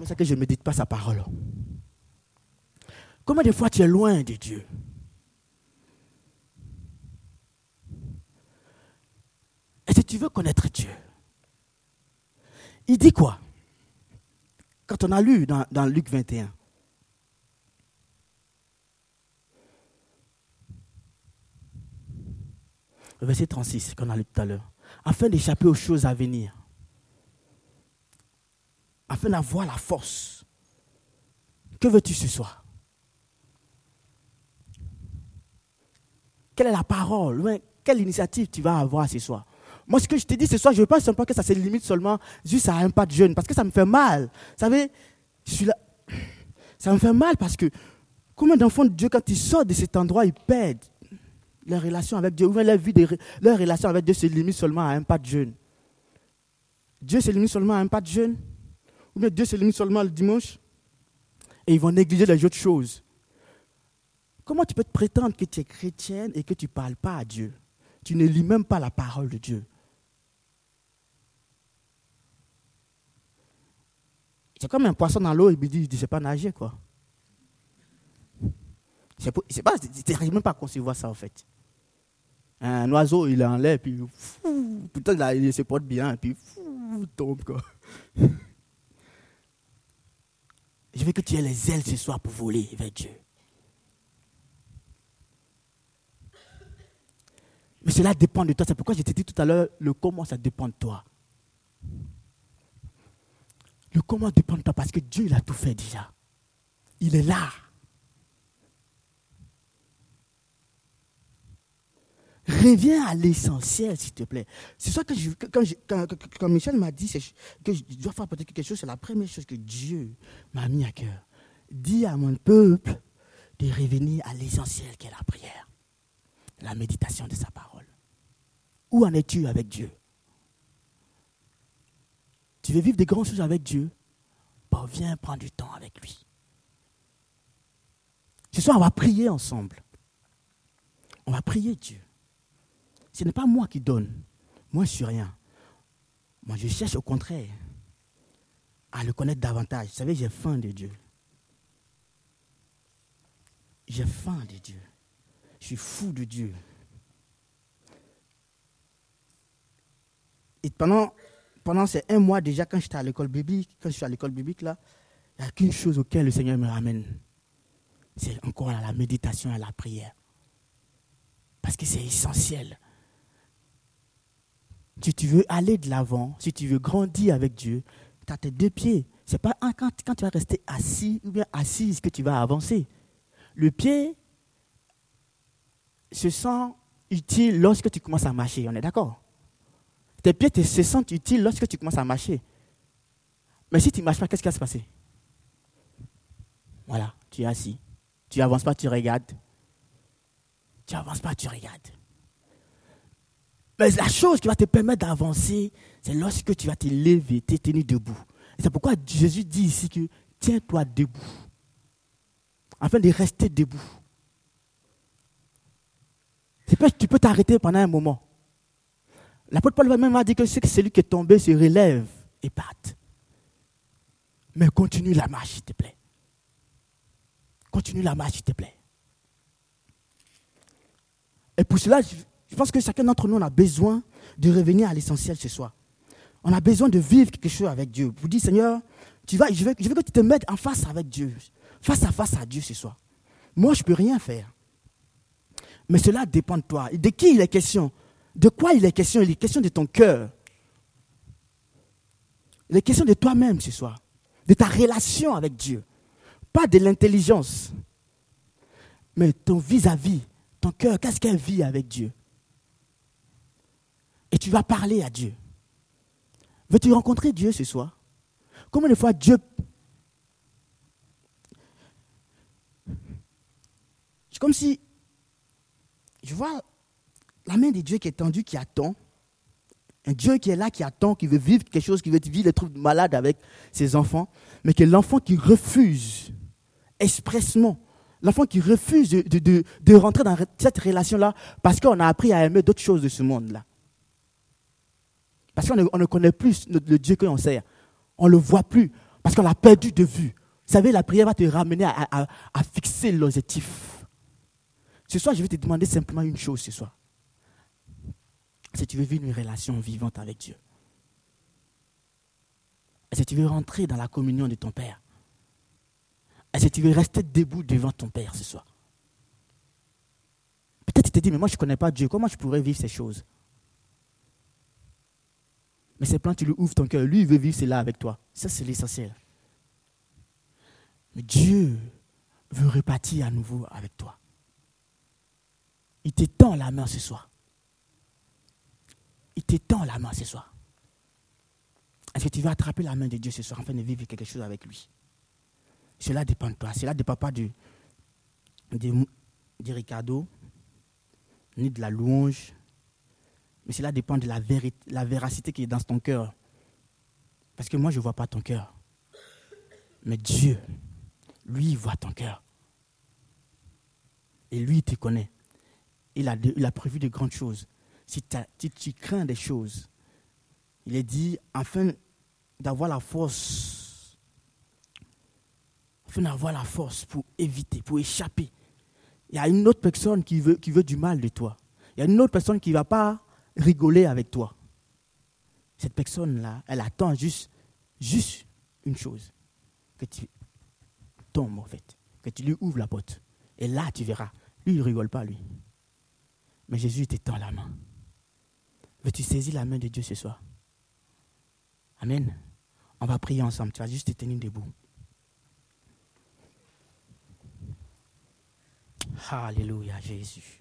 C'est que je ne médite pas sa parole? Combien de fois tu es loin de Dieu? Et si tu veux connaître Dieu, il dit quoi? Quand on a lu dans, dans Luc 21, le verset 36 qu'on a lu tout à l'heure, afin d'échapper aux choses à venir, afin d'avoir la force. Que veux-tu ce soir? Quelle est la parole? Quelle initiative tu vas avoir ce soir? Moi, ce que je te dis ce soir, je ne veux pas simplement que ça se limite seulement juste à un pas de jeune, parce que ça me fait mal. Vous savez, je suis là. Ça me fait mal parce que combien d'enfants de Dieu, quand ils sortent de cet endroit, ils perdent leur relation avec Dieu, ou leur, vie leur relation avec Dieu se limite seulement à un pas de jeûne. Dieu se limite seulement à un pas de jeûne, ou bien Dieu se limite seulement le dimanche, et ils vont négliger les autres choses. Comment tu peux te prétendre que tu es chrétienne et que tu ne parles pas à Dieu? Tu ne lis même pas la parole de Dieu. C'est comme un poisson dans l'eau, il me dit, je ne sais pas nager, quoi. Je n'arrive même pas à concevoir ça, en fait. Un oiseau, il est en l'air, puis il se porte bien, puis il tombe, quoi. Je veux que tu aies les ailes ce soir pour voler vers Dieu. Mais cela dépend de toi. C'est pourquoi je t'ai dit tout à l'heure, le comment, ça dépend de toi. Le comment dépend de toi parce que Dieu, il a tout fait déjà. Il est là. Reviens à l'essentiel, s'il te plaît. C'est ça que quand, Michel m'a dit que je dois faire peut-être quelque chose, c'est la première chose que Dieu m'a mis à cœur. Dis à mon peuple de revenir à l'essentiel qui est la prière, la méditation de sa parole. Où en es-tu avec Dieu? Tu veux vivre des grandes choses avec Dieu? Bah, Viens prendre du temps avec lui. Ce soir, on va prier ensemble. On va prier Dieu. Ce n'est pas moi qui donne. Moi, je ne suis rien. Moi, je cherche au contraire à le connaître davantage. Vous savez, j'ai faim de Dieu. J'ai faim de Dieu. Je suis fou de Dieu. Et pendant, pendant ces un mois déjà, quand j'étais à l'école biblique, quand je suis à l'école biblique là, il n'y a qu'une chose auquel le Seigneur me ramène. C'est encore la méditation et la prière. Parce que c'est essentiel. Si tu veux aller de l'avant, si tu veux grandir avec Dieu, tu as tes deux pieds. C'est pas quand, quand tu vas rester assis ou bien assise que tu vas avancer. Le pied se sent utile lorsque tu commences à marcher, on est d'accord? Tes pieds se sentent utiles lorsque tu commences à marcher. Mais si tu ne marches pas, qu'est-ce qui va se passer? Voilà, tu es assis. Tu n'avances pas, tu regardes. Tu n'avances pas, tu regardes. Mais la chose qui va te permettre d'avancer, c'est lorsque tu vas te lever, te tenir debout. c'est pourquoi Jésus dit ici que tiens-toi debout, afin de rester debout. Tu peux t'arrêter pendant un moment. L'apôtre Paul même dire que c'est celui qui est tombé se relève et parte. Mais continue la marche, s'il te plaît. Continue la marche, s'il te plaît. Et pour cela, je pense que chacun d'entre nous a besoin de revenir à l'essentiel ce soir. On a besoin de vivre quelque chose avec Dieu. Vous dites, Seigneur, tu vas, je, veux, je veux que tu te mettes en face avec Dieu, face à face à Dieu ce soir. Moi, je ne peux rien faire. Mais cela dépend de toi. De qui il est question? De quoi il est question? Il est question de ton cœur. Il est question de toi-même ce soir. De ta relation avec Dieu. Pas de l'intelligence. Mais ton vis-à-vis, ton cœur, qu'est-ce qu'elle vit avec Dieu? Et tu vas parler à Dieu. Veux-tu rencontrer Dieu ce soir? Combien de fois Dieu... C'est comme si je vois la main de Dieu qui est tendue, qui attend. Un Dieu qui est là, qui attend, qui veut vivre quelque chose, qui veut vivre des trucs malades avec ses enfants, mais que l'enfant qui refuse expressement, l'enfant qui refuse de, rentrer dans cette relation-là parce qu'on a appris à aimer d'autres choses de ce monde-là. Parce qu'on ne, connaît plus le, Dieu qu'on sert. On ne le voit plus parce qu'on l'a perdu de vue. Vous savez, la prière va te ramener à, fixer l'objectif. Ce soir, je vais te demander simplement une chose ce soir. Si tu veux vivre une relation vivante avec Dieu. Que tu veux rentrer dans la communion de ton Père que tu veux rester debout devant ton Père ce soir Peut-être tu te dis, mais moi je ne connais pas Dieu, comment je pourrais vivre ces choses? Mais c'est simplement, tu lui ouvres ton cœur. Lui, il veut vivre cela avec toi. Ça, c'est l'essentiel. Mais Dieu veut repartir à nouveau avec toi. Il t'étend la main ce soir. Il t'étend la main ce soir. Est-ce que tu vas attraper la main de Dieu ce soir afin de vivre quelque chose avec lui? Cela dépend de toi. Cela ne dépend pas du, du, du Ricardo, ni de la louange, mais cela dépend de la, vérité, la véracité qui est dans ton cœur. Parce que moi, je ne vois pas ton cœur. Mais Dieu, lui, il voit ton cœur. Et lui, il te connaît. Il a, il a prévu de grandes choses. Si, tu crains des choses, il est dit, afin d'avoir la force, afin d'avoir la force pour éviter, pour échapper. Il y a une autre personne qui veut, qui veut du mal de toi. Il y a une autre personne qui ne va pas rigoler avec toi. Cette personne-là, elle attend juste, juste une chose, que tu tombes en fait, que tu lui ouvres la porte. Et là, tu verras. Lui, il ne rigole pas, lui. Mais Jésus t'étend la main. Veux-tu saisir la main de Dieu ce soir? Amen. On va prier ensemble. Tu vas juste te tenir debout. Alléluia, Jésus.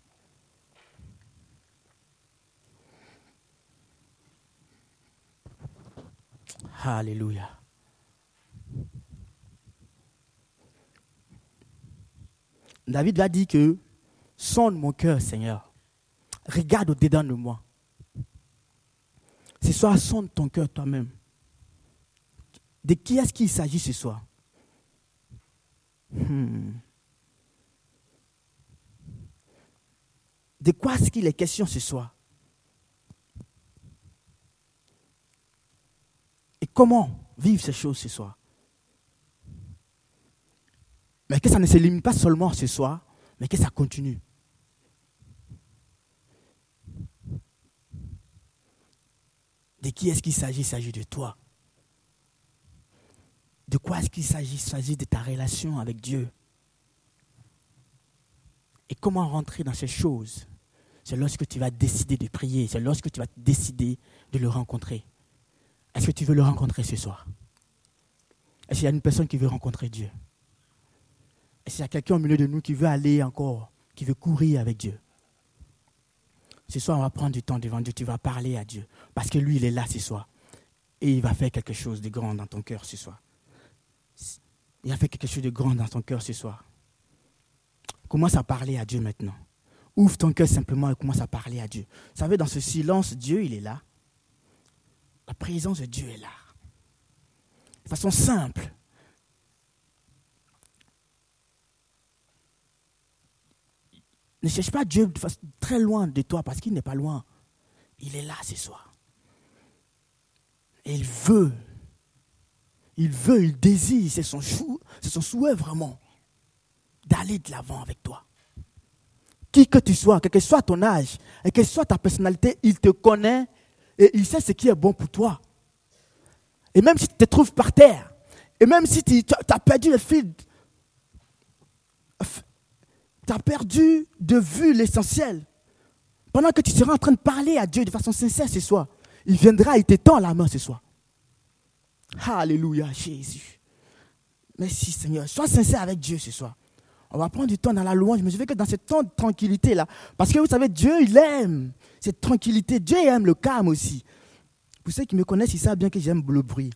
David va dire que sonde mon cœur, Seigneur. Regarde au-dedans de moi. Ce soir, sonde ton cœur toi-même. De qui est-ce qu'il s'agit ce soir? Hmm. De quoi est-ce qu'il est question ce soir? Comment vivre ces choses ce soir? Mais que ça ne se limite pas seulement ce soir, mais que ça continue. De qui est-ce qu'il s'agit? Il s'agit de toi. De quoi est-ce qu'il s'agit? Il s'agit de ta relation avec Dieu. Et comment rentrer dans ces choses? C'est lorsque tu vas décider de prier, c'est lorsque tu vas décider de le rencontrer. Est-ce que tu veux le rencontrer ce soir? Est-ce qu'il y a une personne qui veut rencontrer Dieu? Est-ce qu'il y a quelqu'un au milieu de nous qui veut aller encore, qui veut courir avec Dieu? Ce soir, on va prendre du temps devant Dieu, tu vas parler à Dieu, parce que lui, il est là ce soir. Et il va faire quelque chose de grand dans ton cœur ce soir. Il a fait quelque chose de grand dans ton cœur ce soir. Commence à parler à Dieu maintenant. Ouvre ton cœur simplement et commence à parler à Dieu. Vous savez, dans ce silence, Dieu, il est là. La présence de Dieu est là. De façon simple. Ne cherche pas Dieu très loin de toi parce qu'il n'est pas loin. Il est là ce soir. Il veut. Il veut, il désire. C'est son, c'est son souhait vraiment d'aller de l'avant avec toi. Qui que tu sois, quel que soit ton âge, et quelle soit ta personnalité, il te connaît et il sait ce qui est bon pour toi. Et même si tu te trouves par terre, et même si tu as perdu le fil, tu as perdu de vue l'essentiel, pendant que tu seras en train de parler à Dieu de façon sincère ce soir, il viendra, il te tend la main ce soir. Alléluia, Jésus. Merci Seigneur. Sois sincère avec Dieu ce soir. On va prendre du temps dans la louange, mais je veux que dans ce temps de tranquillité-là, parce que vous savez, Dieu, il aime cette tranquillité. Dieu aime le calme aussi. Pour ceux qui me connaissent, ils savent bien que j'aime le bruit.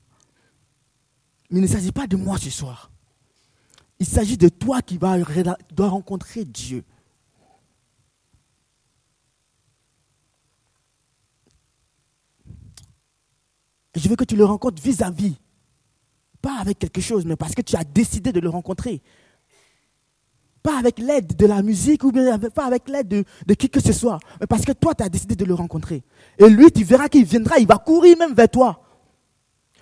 Mais il ne s'agit pas de moi ce soir. Il s'agit de toi qui dois rencontrer Dieu. Je veux que tu le rencontres vis-à-vis. -vis. Pas avec quelque chose, mais parce que tu as décidé de le rencontrer. Pas avec l'aide de la musique ou bien pas avec l'aide de, qui que ce soit. Mais parce que toi, tu as décidé de le rencontrer. Et lui, tu verras qu'il viendra, il va courir même vers toi.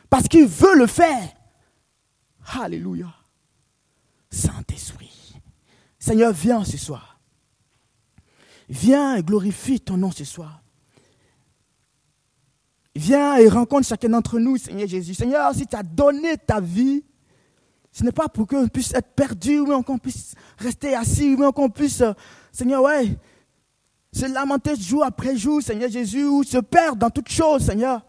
Parce qu'il veut le faire. Alléluia. Saint-Esprit. Seigneur, viens ce soir. Viens et glorifie ton nom ce soir. Viens et rencontre chacun d'entre nous, Seigneur Jésus. Seigneur, si tu as donné ta vie, ce n'est pas pour qu'on puisse être perdu, ou qu'on puisse rester assis, ou qu'on puisse, euh, Seigneur, ouais, se lamenter jour après jour, Seigneur Jésus, ou se perdre dans toutes choses, Seigneur.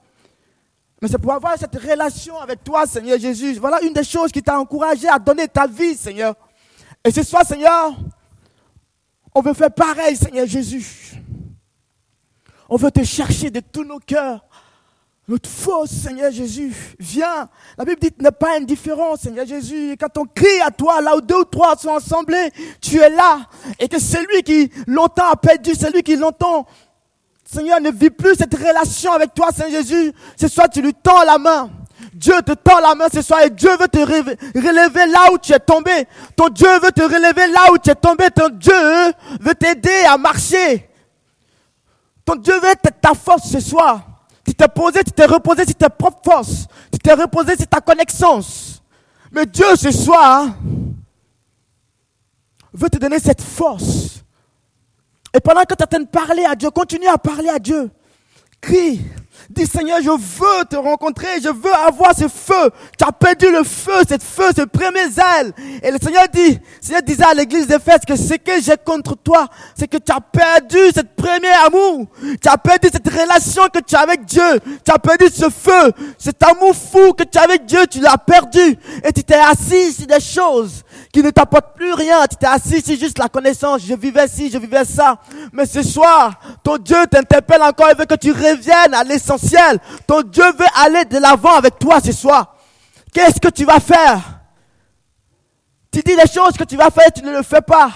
Mais c'est pour avoir cette relation avec toi, Seigneur Jésus. Voilà une des choses qui t'a encouragé à donner ta vie, Seigneur. Et ce soir, Seigneur, on veut faire pareil, Seigneur Jésus. On veut te chercher de tous nos cœurs. Notre force, Seigneur Jésus, viens. La Bible dit, n'est pas indifférent, Seigneur Jésus. Quand on crie à toi, là où deux ou trois sont assemblés, tu es là. Et que celui qui longtemps a perdu, celui qui longtemps, Seigneur, ne vit plus cette relation avec toi, Seigneur Jésus. Ce soir, tu lui tends la main. Dieu te tend la main ce soir et Dieu veut te relever là où tu es tombé. Ton Dieu veut te relever là où tu es tombé. Ton Dieu veut t'aider à marcher. Ton Dieu veut être ta force ce soir. Tu t'es posé, tu t'es reposé sur tes propres forces. Tu t'es reposé sur ta connaissance. Mais Dieu, ce soir, veut te donner cette force. Et pendant que tu es en train de parler à Dieu, continue à parler à Dieu. Crie. Dis Seigneur, je veux te rencontrer, je veux avoir ce feu. Tu as perdu le feu, cette feu, ce premier zèle. Et le Seigneur dit, Seigneur disait à l'église d'Éphèse que ce que j'ai contre toi, c'est que tu as perdu cette premier amour. Tu as perdu cette relation que tu as avec Dieu. Tu as perdu ce feu, cet amour fou que tu as avec Dieu, tu l'as perdu. Et tu t'es assis sur des choses qui ne t'apportent plus rien. Tu t'es assis sur juste la connaissance. Je vivais ci, je vivais ça. Mais ce soir, ton Dieu t'interpelle encore et veut que tu reviennes à l'essence ton Dieu veut aller de l'avant avec toi ce soir. Qu'est-ce que tu vas faire? Tu dis les choses que tu vas faire, tu ne le fais pas.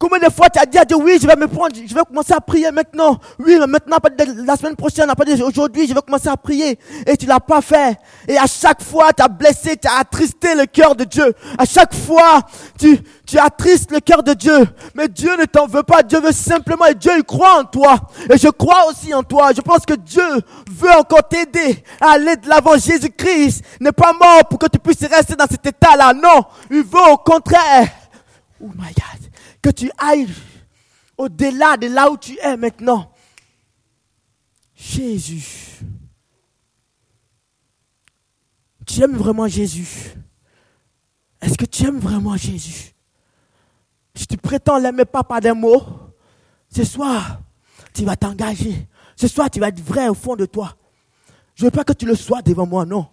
Combien de fois tu as dit à Dieu, oui, je vais me prendre, je vais commencer à prier maintenant. Oui, mais maintenant, la semaine prochaine, pas aujourd'hui, je vais commencer à prier. Et tu l'as pas fait. Et à chaque fois, tu as blessé, tu as attristé le cœur de Dieu. À chaque fois, tu, tu attristes le cœur de Dieu. Mais Dieu ne t'en veut pas. Dieu veut simplement, et Dieu, il croit en toi. Et je crois aussi en toi. Je pense que Dieu veut encore t'aider à aller de l'avant. Jésus-Christ n'est pas mort pour que tu puisses rester dans cet état-là. Non. Il veut au contraire. Oh my God que tu ailles au-delà de là où tu es maintenant. Jésus. Tu aimes vraiment Jésus? Est-ce que tu aimes vraiment Jésus? Si tu prétends l'aimer pas par des mots, ce soir, tu vas t'engager. Ce soir, tu vas être vrai au fond de toi. Je ne veux pas que tu le sois devant moi, non.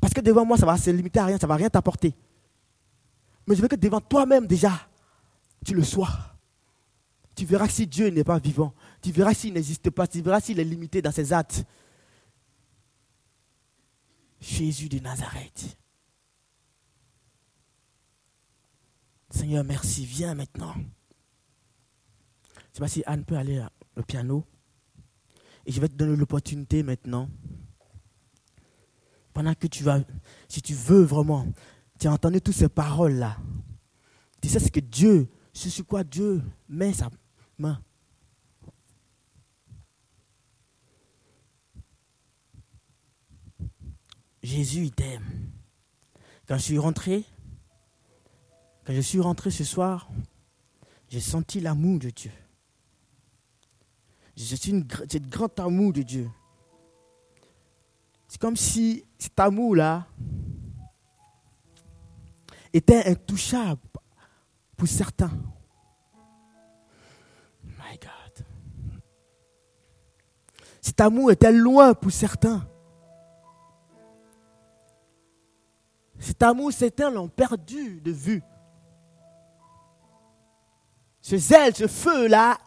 Parce que devant moi, ça va se limiter à rien, ça ne va rien t'apporter. Mais je veux que devant toi-même déjà, tu le sois. Tu verras si Dieu n'est pas vivant. Tu verras s'il n'existe pas. Tu verras s'il est limité dans ses actes. Jésus de Nazareth. Seigneur, merci. Viens maintenant. Je ne sais pas si Anne peut aller au piano. Et je vais te donner l'opportunité maintenant. Pendant que tu vas, si tu veux vraiment tu as entendu toutes ces paroles-là. Tu sais ce que Dieu, ce sur quoi Dieu met sa main. Jésus, il t'aime. Quand je suis rentré, quand je suis rentré ce soir, j'ai senti l'amour de Dieu. J'ai une, un grand amour de Dieu. C'est comme si cet amour-là, était intouchable pour certains. My God. Cet amour était loin pour certains. Cet amour, certains l'ont perdu de vue. Ce zèle, ce feu-là,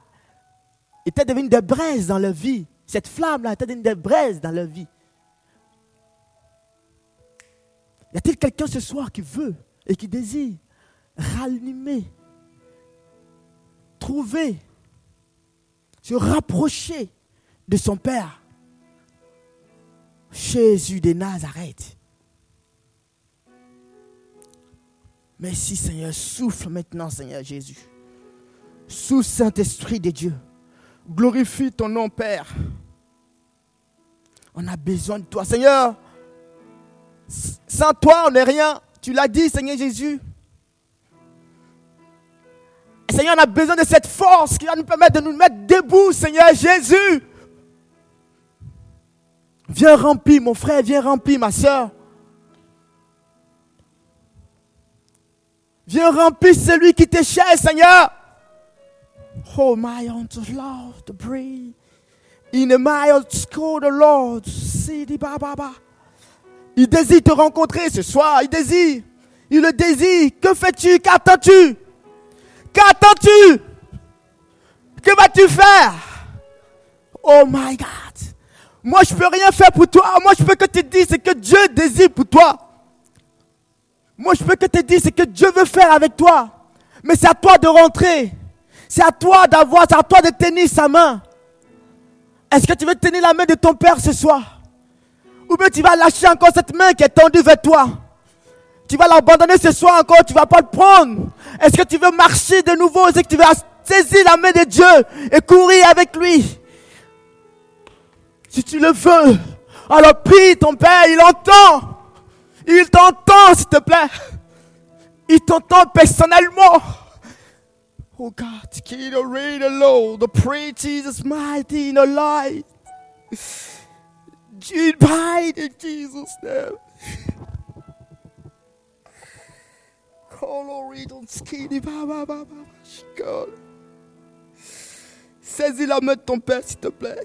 était devenu des braises dans leur vie. Cette flamme-là était devenue des braises dans leur vie. Y a-t-il quelqu'un ce soir qui veut et qui désire ranimer, trouver, se rapprocher de son Père. Jésus de Nazareth. Merci Seigneur, souffle maintenant Seigneur Jésus. Sous Saint-Esprit de Dieu. Glorifie ton nom Père. On a besoin de toi Seigneur. Sans toi on n'est rien. Tu l'as dit, Seigneur Jésus. Seigneur, on a besoin de cette force qui va nous permettre de nous mettre debout, Seigneur Jésus. Viens remplir, mon frère, viens remplir, ma soeur. Viens remplir celui qui t'est cher, Seigneur. Oh, my to love to breathe. In mild school, the Lord, see the Baba. Il désire te rencontrer ce soir. Il désire. Il le désire. Que fais-tu? Qu'attends-tu? Qu'attends-tu? Que vas-tu faire? Oh my God. Moi, je peux rien faire pour toi. Moi, je peux que te dire ce que Dieu désire pour toi. Moi, je peux que te dire ce que Dieu veut faire avec toi. Mais c'est à toi de rentrer. C'est à toi d'avoir, c'est à toi de tenir sa main. Est-ce que tu veux tenir la main de ton Père ce soir? Ou bien tu vas lâcher encore cette main qui est tendue vers toi. Tu vas l'abandonner ce soir encore, tu ne vas pas le prendre. Est-ce que tu veux marcher de nouveau? Est-ce que tu vas saisir la main de Dieu et courir avec lui? Si tu le veux, alors prie ton Père, il entend. Il t'entend, s'il te plaît. Il t'entend personnellement. Oh God, of reign, the the pray Jesus mighty in the light. In Jesus' name. God. Saisis la main de ton Père, s'il te plaît.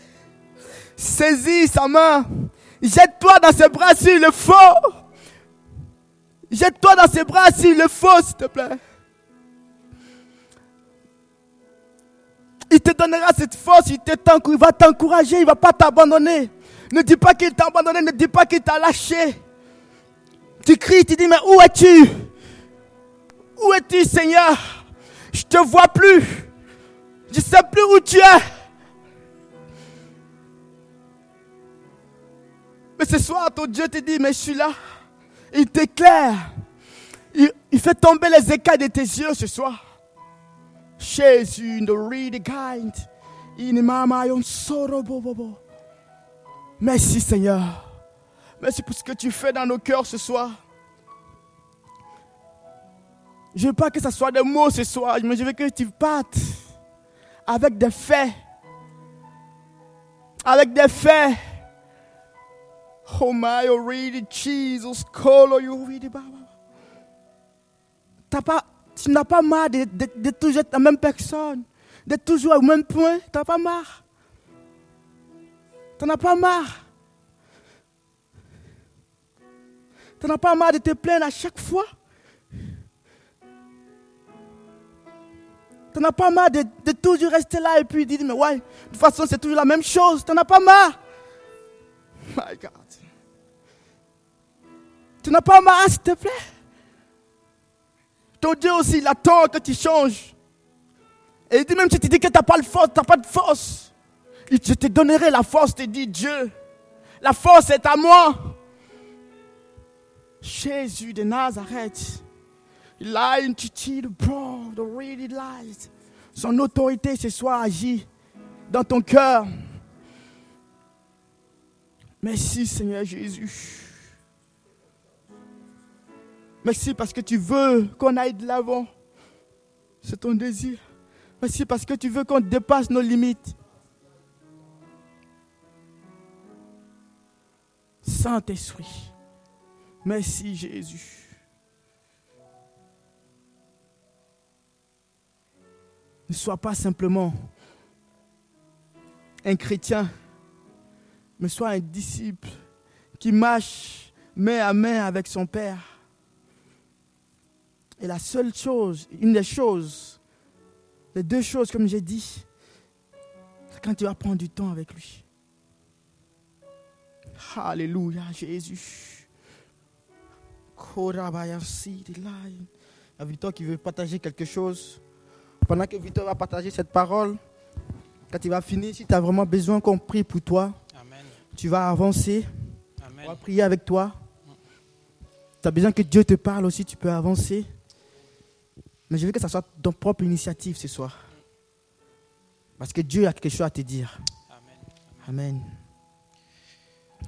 Saisis sa main. Jette-toi dans ses bras s'il le faut. Jette-toi dans ses bras s'il le faut, s'il te plaît. Il te donnera cette force, il, il va t'encourager, il ne va pas t'abandonner. Ne dis pas qu'il t'a abandonné, ne dis pas qu'il t'a lâché. Tu cries, tu dis, mais où es-tu? Où es-tu, Seigneur? Je te vois plus. Je sais plus où tu es. Mais ce soir, ton Dieu te dit, mais je suis là. Il t'éclaire. Il, fait tomber les écailles de tes yeux ce soir. Jésus, the really kind. In mama yon soro bobobo. Merci Seigneur. Merci pour ce que tu fais dans nos cœurs ce soir. Je veux pas que ce soit des mots ce soir, mais je veux que tu partes avec des faits. Avec des faits. Oh my, oh really, Jesus, call you really. T'as pas, tu n'as pas marre de, de, de toujours être la même personne, d'être toujours au même point. Tu n'as pas marre? Tu n'en as pas marre? Tu n'en as pas marre de te plaindre à chaque fois? Tu n'en as pas marre de, de, toujours rester là et puis dire, mais ouais, de toute façon, c'est toujours la même chose. Tu n'en as pas marre? My God. Tu n'as pas marre, s'il te plaît? Ton Dieu aussi, il attend que tu changes. Et il dit même si tu dis que tu n'as pas de force, tu n'as pas de force. Je te donnerai la force, te dit Dieu. La force est à moi. Jésus de Nazareth. Il a une petite bro, the really light. Son autorité ce soir agit dans ton cœur. Merci Seigneur Jésus. Merci parce que tu veux qu'on aille de l'avant. C'est ton désir. Merci parce que tu veux qu'on dépasse nos limites. Saint-Esprit, merci Jésus. Ne sois pas simplement un chrétien, mais sois un disciple qui marche main à main avec son Père. Et la seule chose, une des choses, les deux choses, comme j'ai dit, c'est quand tu vas prendre du temps avec lui. Alléluia, Jésus. Il y a Victor qui veut partager quelque chose. Pendant que Victor va partager cette parole, quand il va finir, si tu as vraiment besoin qu'on prie pour toi, Amen. tu vas avancer. Amen. On va prier avec toi. Tu as besoin que Dieu te parle aussi, tu peux avancer. Mais je veux que ça soit ton propre initiative ce soir. Parce que Dieu a quelque chose à te dire. Amen. Amen.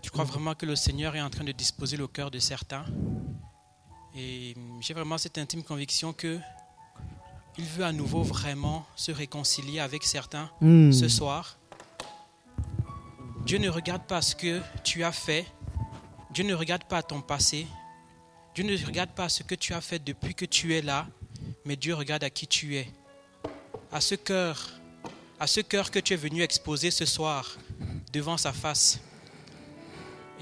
Je crois vraiment que le Seigneur est en train de disposer le cœur de certains? Et j'ai vraiment cette intime conviction que il veut à nouveau vraiment se réconcilier avec certains Hmm. ce soir. Dieu ne regarde pas ce que tu as fait. Dieu ne regarde pas ton passé. Dieu ne regarde pas ce que tu as fait depuis que tu es là. Mais Dieu regarde à qui tu es. À ce cœur, à ce cœur que tu es venu exposer ce soir devant sa face.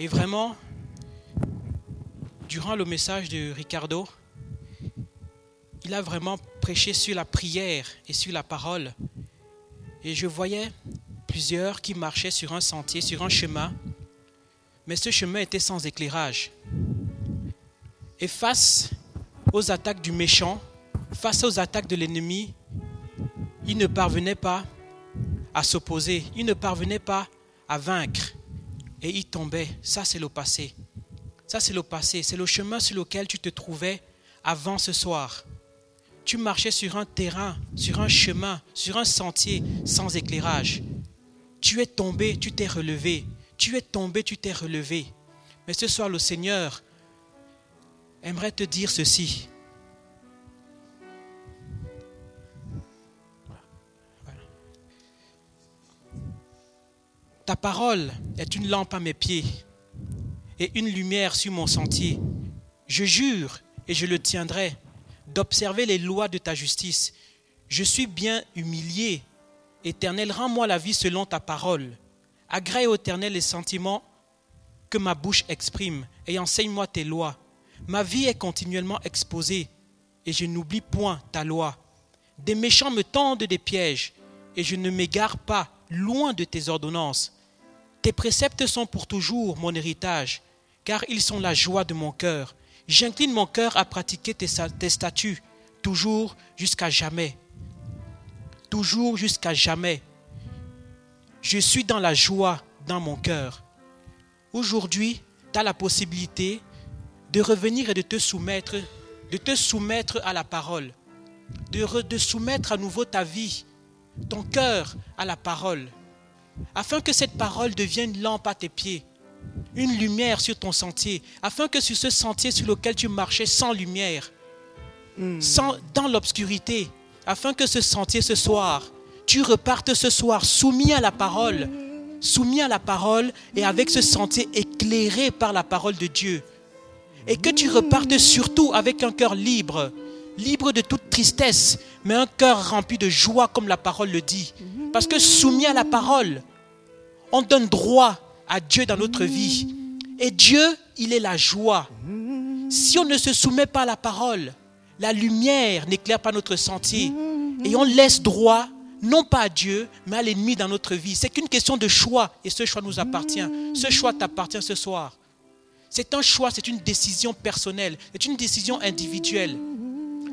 Et vraiment, durant le message de Ricardo, il a vraiment prêché sur la prière et sur la parole. Et je voyais plusieurs qui marchaient sur un sentier, sur un chemin, mais ce chemin était sans éclairage. Et face aux attaques du méchant, face aux attaques de l'ennemi, ils ne parvenaient pas à s'opposer, ils ne parvenaient pas à vaincre. Et ils tombaient. Ça, c'est le passé. Ça, c'est le passé. C'est le chemin sur lequel tu te trouvais avant ce soir. Tu marchais sur un terrain, sur un chemin, sur un sentier sans éclairage. Tu es tombé, tu t'es relevé. Tu es tombé, tu t'es relevé. Mais ce soir, le Seigneur aimerait te dire ceci. Ta parole est une lampe à mes pieds et une lumière sur mon sentier. Je jure, et je le tiendrai, d'observer les lois de ta justice. Je suis bien humilié. Éternel, rends-moi la vie selon ta parole. Agrée Éternel les sentiments que ma bouche exprime et enseigne-moi tes lois. Ma vie est continuellement exposée et je n'oublie point ta loi. Des méchants me tendent des pièges et je ne m'égare pas loin de tes ordonnances. Tes préceptes sont pour toujours mon héritage, car ils sont la joie de mon cœur. J'incline mon cœur à pratiquer tes, statuts. toujours jusqu'à jamais. Toujours jusqu'à jamais. Je suis dans la joie dans mon cœur. Aujourd'hui, tu as la possibilité de revenir et de te soumettre, de te soumettre à la parole, de soumettre à nouveau ta vie, ton cœur à la parole, afin que cette parole devienne une lampe à tes pieds, une lumière sur ton sentier, afin que sur ce sentier sur lequel tu marchais sans lumière, sans, dans l'obscurité, afin que ce sentier ce soir, tu repartes ce soir soumis à la parole, soumis à la parole et avec ce sentier éclairé par la parole de Dieu. Et que tu repartes surtout avec un cœur libre, libre de toute tristesse, mais un cœur rempli de joie comme la parole le dit. Parce que soumis à la parole, on donne droit à Dieu dans notre vie. Et Dieu, il est la joie. Si on ne se soumet pas à la parole, la lumière n'éclaire pas notre sentier. Et on laisse droit, non pas à Dieu, mais à l'ennemi dans notre vie. C'est qu'une question de choix. Et ce choix nous appartient. Ce choix t'appartient ce soir. C'est un choix, c'est une décision personnelle, c'est une décision individuelle.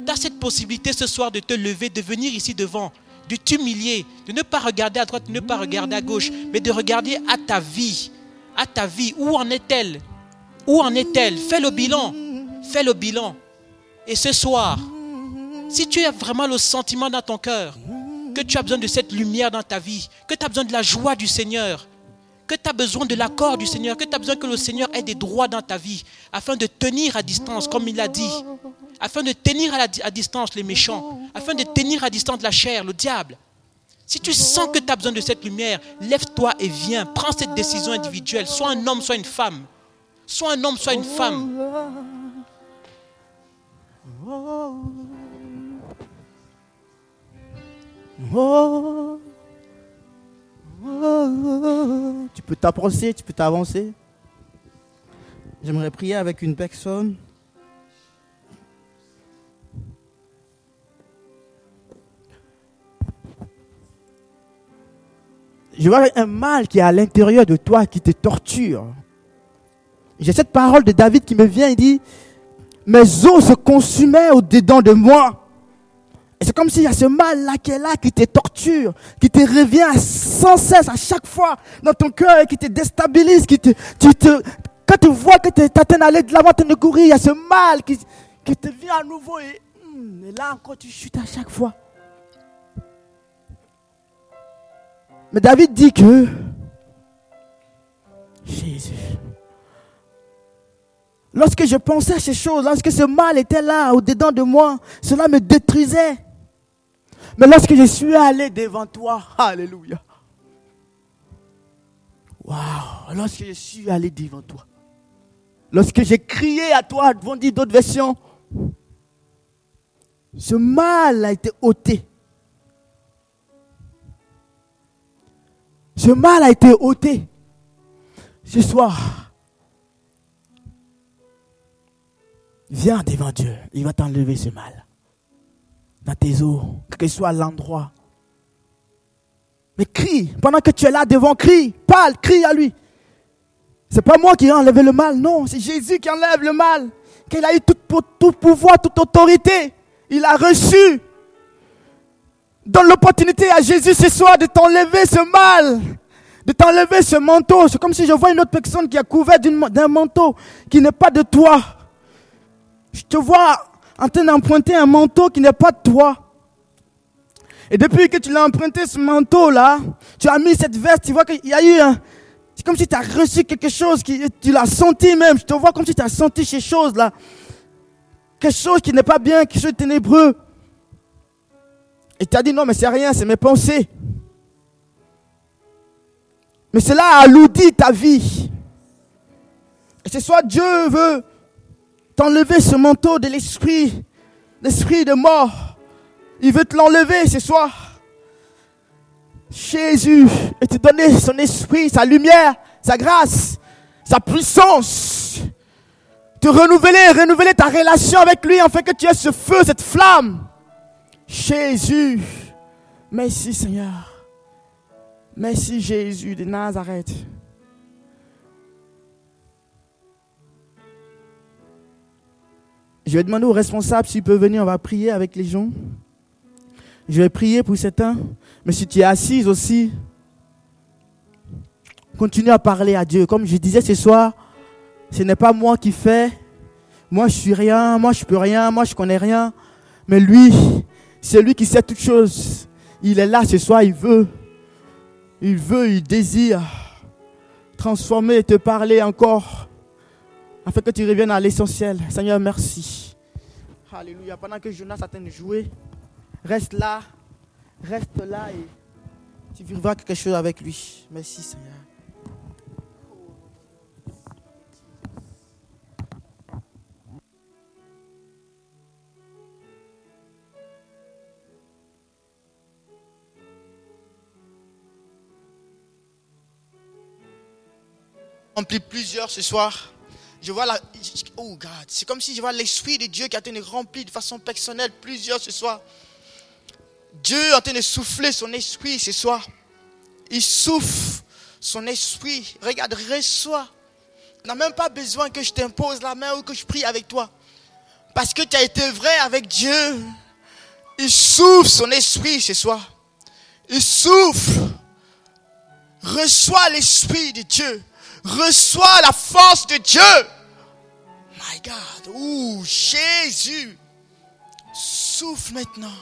Tu as cette possibilité ce soir de te lever, de venir ici devant, de t'humilier, de ne pas regarder à droite, de ne pas regarder à gauche, mais de regarder à ta vie. À ta vie. Où en est-elle? Où en est-elle? Fais le bilan. Fais le bilan. Et ce soir, si tu as vraiment le sentiment dans ton cœur que tu as besoin de cette lumière dans ta vie, que tu as besoin de la joie du Seigneur, que tu as besoin de l'accord du Seigneur, que tu as besoin que le Seigneur ait des droits dans ta vie, afin de tenir à distance, comme il l'a dit, afin de tenir à, distance les méchants, afin de tenir à distance la chair, le diable. Si tu sens que tu as besoin de cette lumière, lève-toi et viens, prends cette décision individuelle, sois un homme, sois une femme, sois un homme, sois une femme. Oh. Tu peux t'approcher, tu peux t'avancer. J'aimerais prier avec une personne. Je vois un mal qui est à l'intérieur de toi, qui te torture. J'ai cette parole de David qui me vient, il dit, mes os se consumaient au-dedans de moi. Et c'est comme s'il y a ce mal-là qui est là, qui te torture, qui te revient sans cesse à chaque fois dans ton cœur, qui te déstabilise, qui te, tu te, quand tu vois que tu es en d'aller de l'avant, tu ne courir, il y a ce mal qui, qui te vient à nouveau et, hmm, et là encore tu chutes à chaque fois. Mais David dit que Jésus, Lorsque je pensais à ces choses, lorsque ce mal était là, au-dedans de moi, cela me détruisait. Mais lorsque je suis allé devant toi, Alléluia. Waouh, lorsque je suis allé devant toi, lorsque j'ai crié à toi, devant d'autres versions, ce mal a été ôté. Ce mal a été ôté. Ce soir, Viens devant Dieu. Il va t'enlever ce mal. Dans tes os, quel que soit l'endroit. Mais crie. Pendant que tu es là devant, crie. Parle, crie à lui. C'est pas moi qui ai enlevé le mal, non. C'est Jésus qui enlève le mal. Qu'il a eu tout, tout pouvoir, toute autorité. Il a reçu. Donne l'opportunité à Jésus ce soir de t'enlever ce mal de t'enlever ce manteau. C'est comme si je vois une autre personne qui a couvert d'un manteau qui n'est pas de toi. Je te vois en train d'emprunter un manteau qui n'est pas de toi. Et depuis que tu l'as emprunté ce manteau-là, tu as mis cette veste, tu vois qu'il y a eu un... C'est comme si tu as reçu quelque chose, qui, tu l'as senti même. Je te vois comme si tu as senti ces choses-là. Quelque chose qui n'est pas bien, quelque chose de ténébreux. Et tu as dit non, mais c'est rien, c'est mes pensées. Mais cela a alourdi ta vie. Et ce soir, Dieu veut t'enlever ce manteau de l'esprit, l'esprit de mort. Il veut te l'enlever ce soir. Jésus, et te donner son esprit, sa lumière, sa grâce, sa puissance. Te renouveler, renouveler ta relation avec lui afin que tu aies ce feu, cette flamme. Jésus, merci Seigneur. Merci Jésus de Nazareth. Je vais demander au responsable s'il peut venir, on va prier avec les gens. Je vais prier pour certains. Mais si tu es assise aussi, continue à parler à Dieu. Comme je disais ce soir, ce n'est pas moi qui fais. Moi, je suis rien. Moi, je peux rien. Moi, je connais rien. Mais lui, c'est lui qui sait toutes choses. Il est là ce soir. Il veut. Il veut, il désire transformer et te parler encore afin que tu reviennes à l'essentiel. Seigneur, merci. Alléluia. Pendant que Jonas attend de jouer, reste là. Reste là et tu vivras quelque chose avec lui. Merci, Seigneur. rempli plusieurs ce soir. Je vois la. Oh God, c'est comme si je vois l'Esprit de Dieu qui a été rempli de façon personnelle plusieurs ce soir. Dieu est en train de souffler son esprit ce soir. Il souffle son esprit. Regarde, reçois. Tu n'as même pas besoin que je t'impose la main ou que je prie avec toi. Parce que tu as été vrai avec Dieu. Il souffle son esprit ce soir. Il souffle. Reçois l'esprit de Dieu. Reçois la force de Dieu. My God. Ouh, Jésus. Souffle maintenant.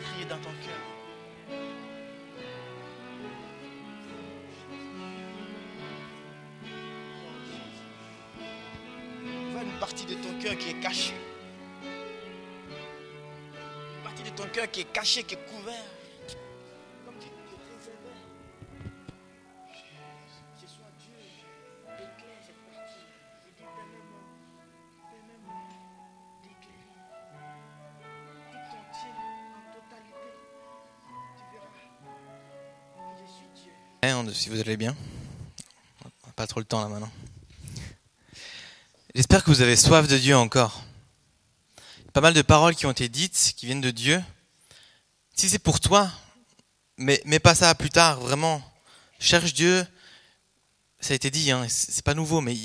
Crier dans ton cœur. Vois une partie de ton cœur qui est cachée. Une partie de ton cœur qui est cachée, qui est couvert. Si vous allez bien. On n'a Pas trop le temps là maintenant. J'espère que vous avez soif de Dieu encore. Pas mal de paroles qui ont été dites, qui viennent de Dieu. Si c'est pour toi, mais, mais pas ça plus tard, vraiment. Cherche Dieu. Ça a été dit, hein, c'est pas nouveau, mais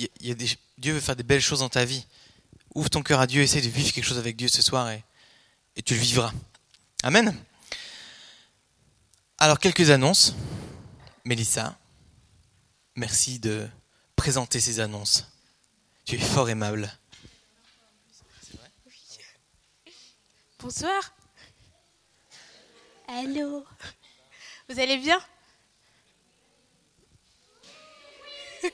Dieu veut faire des belles choses dans ta vie. Ouvre ton cœur à Dieu, essaie de vivre quelque chose avec Dieu ce soir et tu le vivras. Amen. Alors, quelques annonces. Mélissa, merci de présenter ces annonces. Tu es fort aimable. Bonsoir. Allô. Vous allez bien?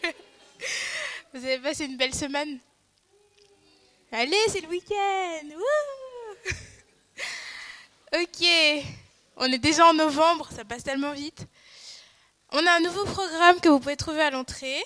Vous avez passé une belle semaine? Allez, c'est le week-end. Ok. On est déjà en novembre, ça passe tellement vite. On a un nouveau programme que vous pouvez trouver à l'entrée.